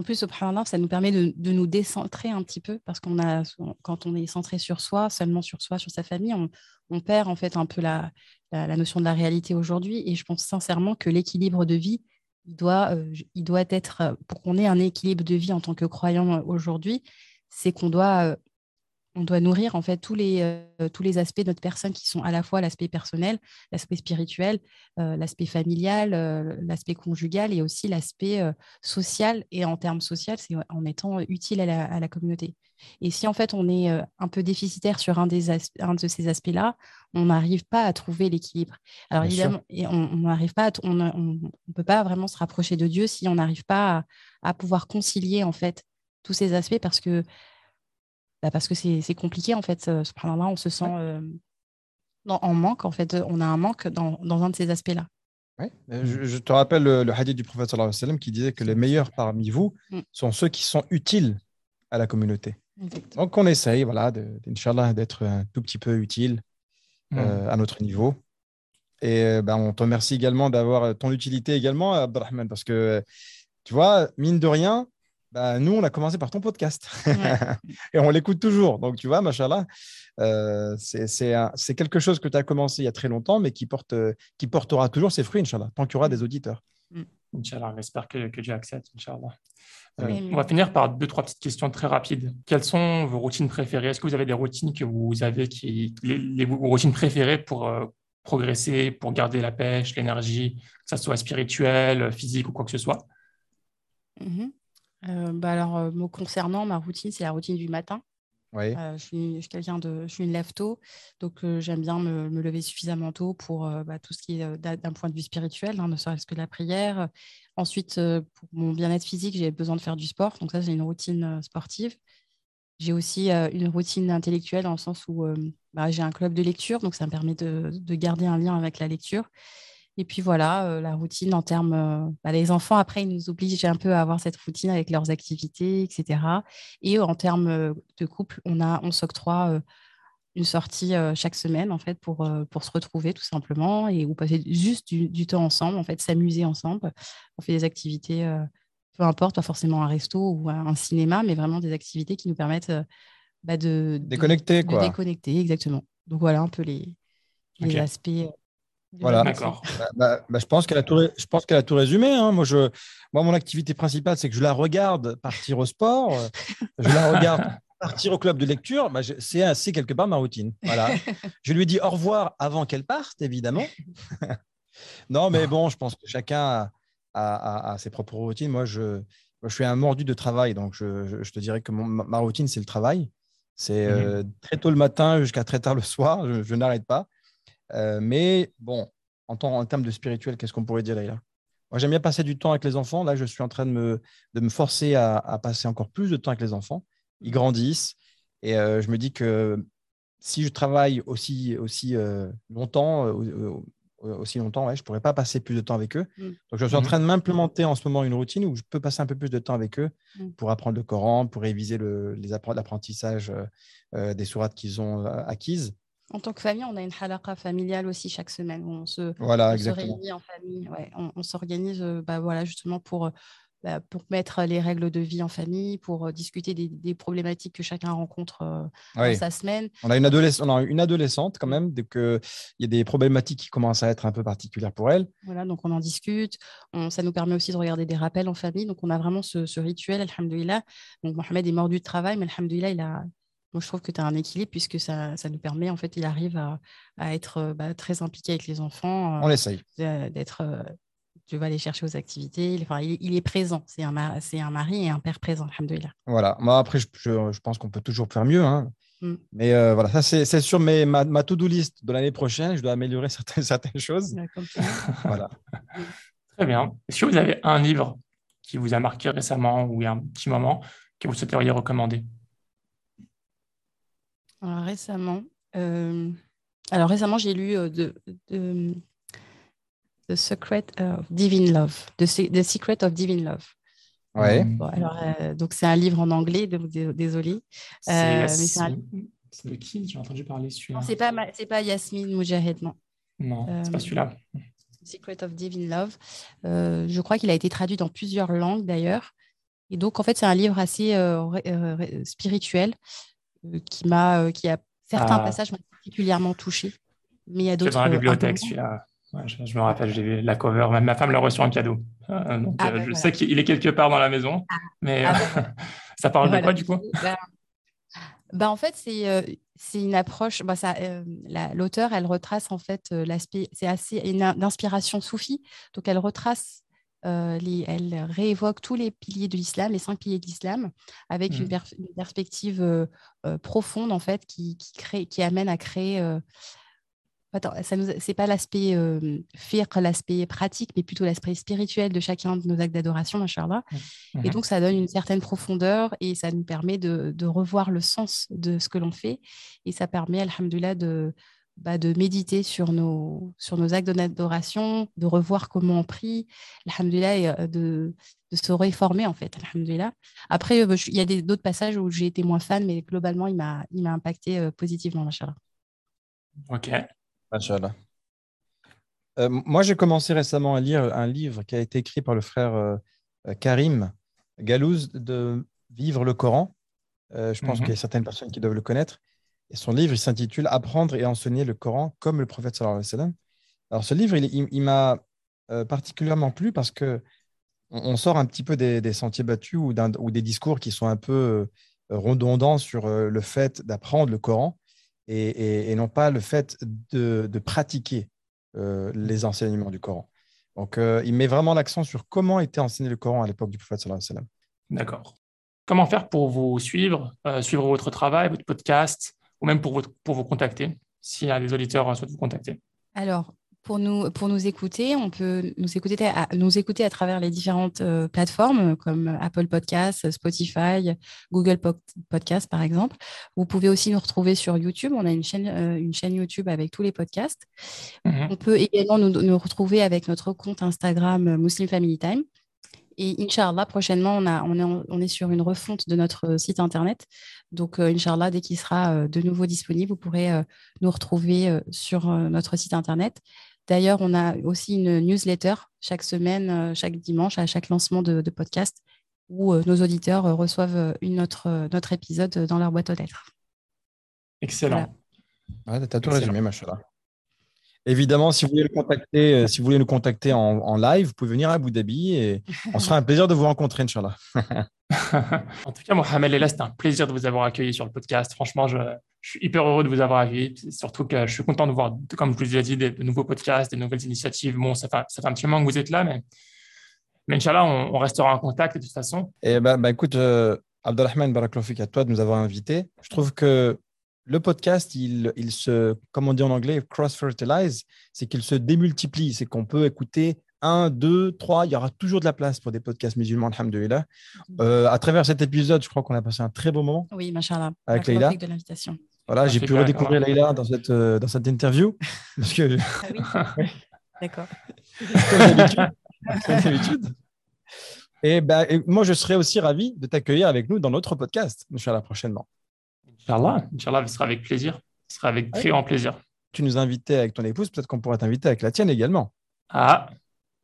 En plus, subhanallah, ça nous permet de, nous décentrer un petit peu parce qu'on a, quand on est centré sur soi, seulement sur soi, sur sa famille, on, perd en fait un peu la, la, notion de la réalité aujourd'hui. Et je pense sincèrement que l'équilibre de vie, doit, euh, il doit être, euh, pour qu'on ait un équilibre de vie en tant que croyant euh, aujourd'hui, c'est qu'on doit on doit nourrir en fait tous les, euh, tous les aspects de notre personne qui sont à la fois l'aspect personnel, l'aspect spirituel, euh, l'aspect familial, euh, l'aspect conjugal et aussi l'aspect social. Et en termes social, c'est en étant utile à la, communauté. Et si en fait on est un peu déficitaire sur un, des un de ces aspects-là, on n'arrive pas à trouver l'équilibre. Alors évidemment, on n'arrive pas, on ne peut pas vraiment se rapprocher de Dieu si on n'arrive pas à, à, pouvoir concilier en fait tous ces aspects parce que bah, parce que c'est compliqué, en fait. Ce là on se sent euh, en manque, en fait. On a un manque dans, dans un de ces aspects-là. Je, je, te rappelle le, hadith du prophète sallam qui disait que les meilleurs parmi vous mm. sont ceux qui sont utiles à la communauté. Donc, on essaye, voilà, d'être un tout petit peu utile mm. euh, à notre niveau. Et ben, on te remercie également d'avoir ton utilité également, Abdelrahman, parce que, tu vois, mine de rien, bah, nous, on a commencé par ton podcast. et on l'écoute toujours. Donc, tu vois, machallah, euh, c'est quelque chose que tu as commencé il y a très longtemps, mais qui, porte, qui portera toujours ses fruits, Inch'Allah, tant qu'il y aura des auditeurs. Mm. Inch'Allah, j'espère que, que, Dieu accepte, Inch'Allah. Euh, on va finir par deux, trois petites questions très rapides. Quelles sont vos routines préférées? Est-ce que vous avez des routines que vous avez, qui, les, routines préférées pour euh, progresser, pour garder la pêche, l'énergie, que ce soit spirituel, physique ou quoi que ce soit? Mm-hmm. Euh, bah alors, euh, me concernant, ma routine, c'est la routine du matin. Euh, je suis, quelqu'un de, je suis une lève tôt, donc j'aime bien me, lever suffisamment tôt pour bah, tout ce qui est d'un point de vue spirituel, hein, ne serait-ce que de la prière. Ensuite, pour mon bien-être physique, j'ai besoin de faire du sport, donc ça, c'est une routine sportive. J'ai aussi une routine intellectuelle dans le sens où bah, j'ai un club de lecture, donc ça me permet de, de, garder un lien avec la lecture. Et puis voilà, euh, la routine en termes. Euh, bah, les enfants, après, ils nous obligent un peu à avoir cette routine avec leurs activités, etc. Et en termes euh, de couple, on, a, on s'octroie une sortie chaque semaine, en fait, pour, pour se retrouver tout simplement et ou passer juste du, temps ensemble, en fait, s'amuser ensemble. On fait des activités, peu importe, pas forcément un resto ou un cinéma, mais vraiment des activités qui nous permettent bah, de, déconnecter. quoi. déconnecter, exactement. Donc voilà un peu les, les aspects voilà. D'accord. Bah, bah, bah, je pense qu'elle a tout, je pense qu'elle a tout résumé. Hein. Moi, je, moi, mon activité principale, c'est que je la regarde partir au sport, je la regarde partir au club de lecture. c'est assez quelque part ma routine. Voilà. je lui dis au revoir avant qu'elle parte, évidemment. non, mais bon, je pense que chacun a, ses propres routines. Moi, je, je suis un mordu de travail, donc je, te dirais que ma routine, c'est le travail. C'est mhm. euh, très tôt le matin jusqu'à très tard le soir. je n'arrête pas. Euh, mais bon, en, en, termes de spirituel, qu'est-ce qu'on pourrait dire là Moi, j'aime bien passer du temps avec les enfants. Là, je suis en train de me, de me forcer à, passer encore plus de temps avec les enfants. Ils grandissent. Et euh, je me dis que si je travaille aussi, aussi euh, longtemps, aussi longtemps, ouais, je ne pourrais pas passer plus de temps avec eux. Mm. Donc, je suis en mm-hmm. train de m'implémenter en ce moment une routine où je peux passer un peu plus de temps avec eux mm. pour apprendre le Coran, pour réviser le, les l'apprentissage des sourates qu'ils ont acquises. En tant que famille, on a une halaqa familiale aussi chaque semaine où on se, réunit en famille. on, s'organise euh, bah, voilà, justement pour, euh, bah, pour mettre les règles de vie en famille, pour euh, discuter des, problématiques que chacun rencontre dans sa semaine. On a, une on a une adolescente quand même, dès qu'il y a des problématiques qui commencent à être un peu particulières pour elle. Voilà, donc on en discute. ça nous permet aussi de regarder des rappels en famille. Donc on a vraiment ce, ce rituel, alhamdoulilah. Donc Mohamed est mordu de travail, mais alhamdoulilah, il a, moi, je trouve que tu as un équilibre puisque ça, ça, nous permet, en fait, il arrive à, à être euh, bah, très impliqué avec les enfants. On essaye. D'être, tu vas aller chercher aux activités. Enfin, il, est présent. C'est un, c'est un mari et un père présent, alhamdoulilah. Voilà. Moi, après, je, je, pense qu'on peut toujours faire mieux. Hein. Mm. Mais euh, voilà, ça c'est sur mes, ma, ma to-do list de l'année prochaine. Je dois améliorer certaines, certaines choses. voilà. Très bien. Est-ce que vous avez un livre qui vous a marqué récemment ou il y a un petit moment que vous souhaiteriez recommander? Alors, récemment, euh, alors récemment j'ai lu euh, de, de, The Secret of Divine Love, The, The Secret of Divine Love. Ouais. alors, donc c'est un livre en anglais, donc désolé. C'est de qui? J'ai entendu parler celui-là. C'est pas c'est pas Yasmine Moujahid, non. Non, c'est pas celui-là. Secret of Divine Love. Euh, je crois qu'il a été traduit dans plusieurs langues d'ailleurs. Et donc, en fait, c'est un livre assez euh, euh, spirituel qui m'a, qui a certains ah. passages m'ont particulièrement touché. Mais il y a d'autres. dans la bibliothèque, celui-là. je, me rappelle, j'ai vu la cover. Même ma femme l'a reçu en cadeau. donc, ah, bah je sais qu'il est quelque part dans la maison. Ah. Mais bah ça parle de quoi, du coup? Bah, bah, en fait, c'est euh, c'est une approche. Bah, euh, L'auteur, elle retrace en fait euh, l'aspect. C'est assez une d'inspiration soufie. Donc, elle retrace, les, elle réévoque tous les piliers de l'islam, les cinq piliers de l'islam, avec une, mmh. perspective profonde en fait qui, qui, crée, qui amène à créer Attends, ça c'est pas l'aspect euh, l'aspect pratique, mais plutôt l'aspect spirituel de chacun de nos actes d'adoration, machallah. Mmh. Et mmh. donc, ça donne une certaine profondeur et ça nous permet de, de revoir le sens de ce que l'on fait. Et ça permet, alhamdoulilah, de, bah, de méditer sur nos, sur nos actes d'adoration, de revoir comment on prie, alhamdoulilah, et euh, de, de se réformer, en fait, alhamdoulilah. Après, euh, il y a d'autres passages où j'ai été moins fan, mais globalement, il m'a, il m'a impacté euh, positivement, machallah. Ok. Euh, moi, j'ai commencé récemment à lire un livre qui a été écrit par le frère euh, Karim Galouz de Vivre le Coran. Euh, je pense mhm. qu'il y a certaines personnes qui doivent le connaître. Son livre, s'intitule Apprendre et enseigner le Coran comme le prophète sallallahu alayhi wa. Alors, ce livre, il, m'a particulièrement plu parce que on, sort un petit peu des, sentiers battus ou, des discours qui sont un peu redondants sur le fait d'apprendre le Coran et, non pas le fait de, pratiquer euh, les enseignements du Coran. Donc, euh, il met vraiment l'accent sur comment était enseigné le Coran à l'époque du prophète sallallahu alayhi D'accord. Comment faire pour vous suivre, euh, suivre votre travail, votre podcast, ou même pour, pour vous contacter, s'il y a des auditeurs souhaitent vous contacter Alors, pour nous, pour nous écouter, on peut nous écouter à, nous écouter à travers les différentes euh, plateformes comme Apple Podcasts, Spotify, Google Podcasts, par exemple. Vous pouvez aussi nous retrouver sur YouTube. On a une chaîne, euh, une chaîne YouTube avec tous les podcasts. Mhm. On peut également nous, nous, retrouver avec notre compte Instagram euh, Muslim Family Time. Et Inch'Allah, prochainement, on, a, on, est, on est sur une refonte de notre site internet. Donc, Inch'Allah, dès qu'il sera de nouveau disponible, vous pourrez nous retrouver sur notre site internet. D'ailleurs, on a aussi une newsletter chaque semaine, euh, chaque dimanche, à chaque lancement de, podcast, où euh, nos auditeurs euh, reçoivent une autre, notre épisode dans leur boîte aux lettres. Excellent. tu as tout résumé, machallah. Évidemment, si vous voulez, le contacter, si vous voulez nous contacter en, live, vous pouvez venir à Abu Dhabi et on sera un plaisir de vous rencontrer, Inch'Allah. en tout cas, Mohamed Lela, c'était un plaisir de vous avoir accueilli sur le podcast. Franchement, je, je suis hyper heureux de vous avoir accueilli. Surtout que je suis content de voir, comme je vous l'ai dit, des, de nouveaux podcasts, des nouvelles initiatives. Bon, ça fait, ça fait un petit moment que vous êtes là, mais, mais Inch'Allah, on, restera en contact de toute façon. Et eh ben, bah, écoute, euh, Abdelrahman Baraklofik, à toi de nous avoir invités. Je trouve que le podcast, il, il se, comme on dit en anglais, cross-fertilize, c'est qu'il se démultiplie. C'est qu'on peut écouter un, deux, trois, il y aura toujours de la place pour des podcasts musulmans, alhamdoulilah. Euh, à travers cet épisode, je crois qu'on a passé un très beau moment. Oui, machallah. Avec Leïla. de l'invitation. Voilà, j'ai pu redécouvrir Leïla dans cette, euh, dans cette interview. Parce que... Ah oui D'accord. Comme d'habitude. Et, ben, et moi, je serais aussi ravi de t'accueillir avec nous dans notre podcast, Inch'Allah, prochainement. Inch'Allah, Inch'Allah, ce sera avec plaisir. Ce sera avec très grand plaisir. Tu nous invitais avec ton épouse, peut-être qu'on pourrait t'inviter avec la tienne également. Ah,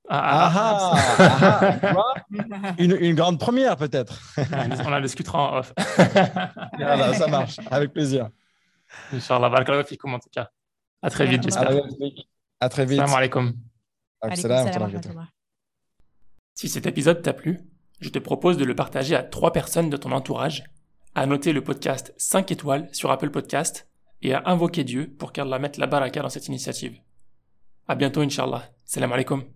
ah, ah, ah, ah une, une, grande première peut-être. On en discutera en off. voilà, ça marche, avec plaisir. Inch'Allah, barakallahu fikum en tout cas. À très vite, j'espère. À très vite. Salam alaikum. Si cet épisode t'a plu, je te propose de le partager à trois personnes de ton entourage, à noter le podcast 5 étoiles sur Apple Podcast et à invoquer Dieu pour qu'Allah mette la baraka dans cette initiative. À bientôt, Inch'Allah. Salam alaikum.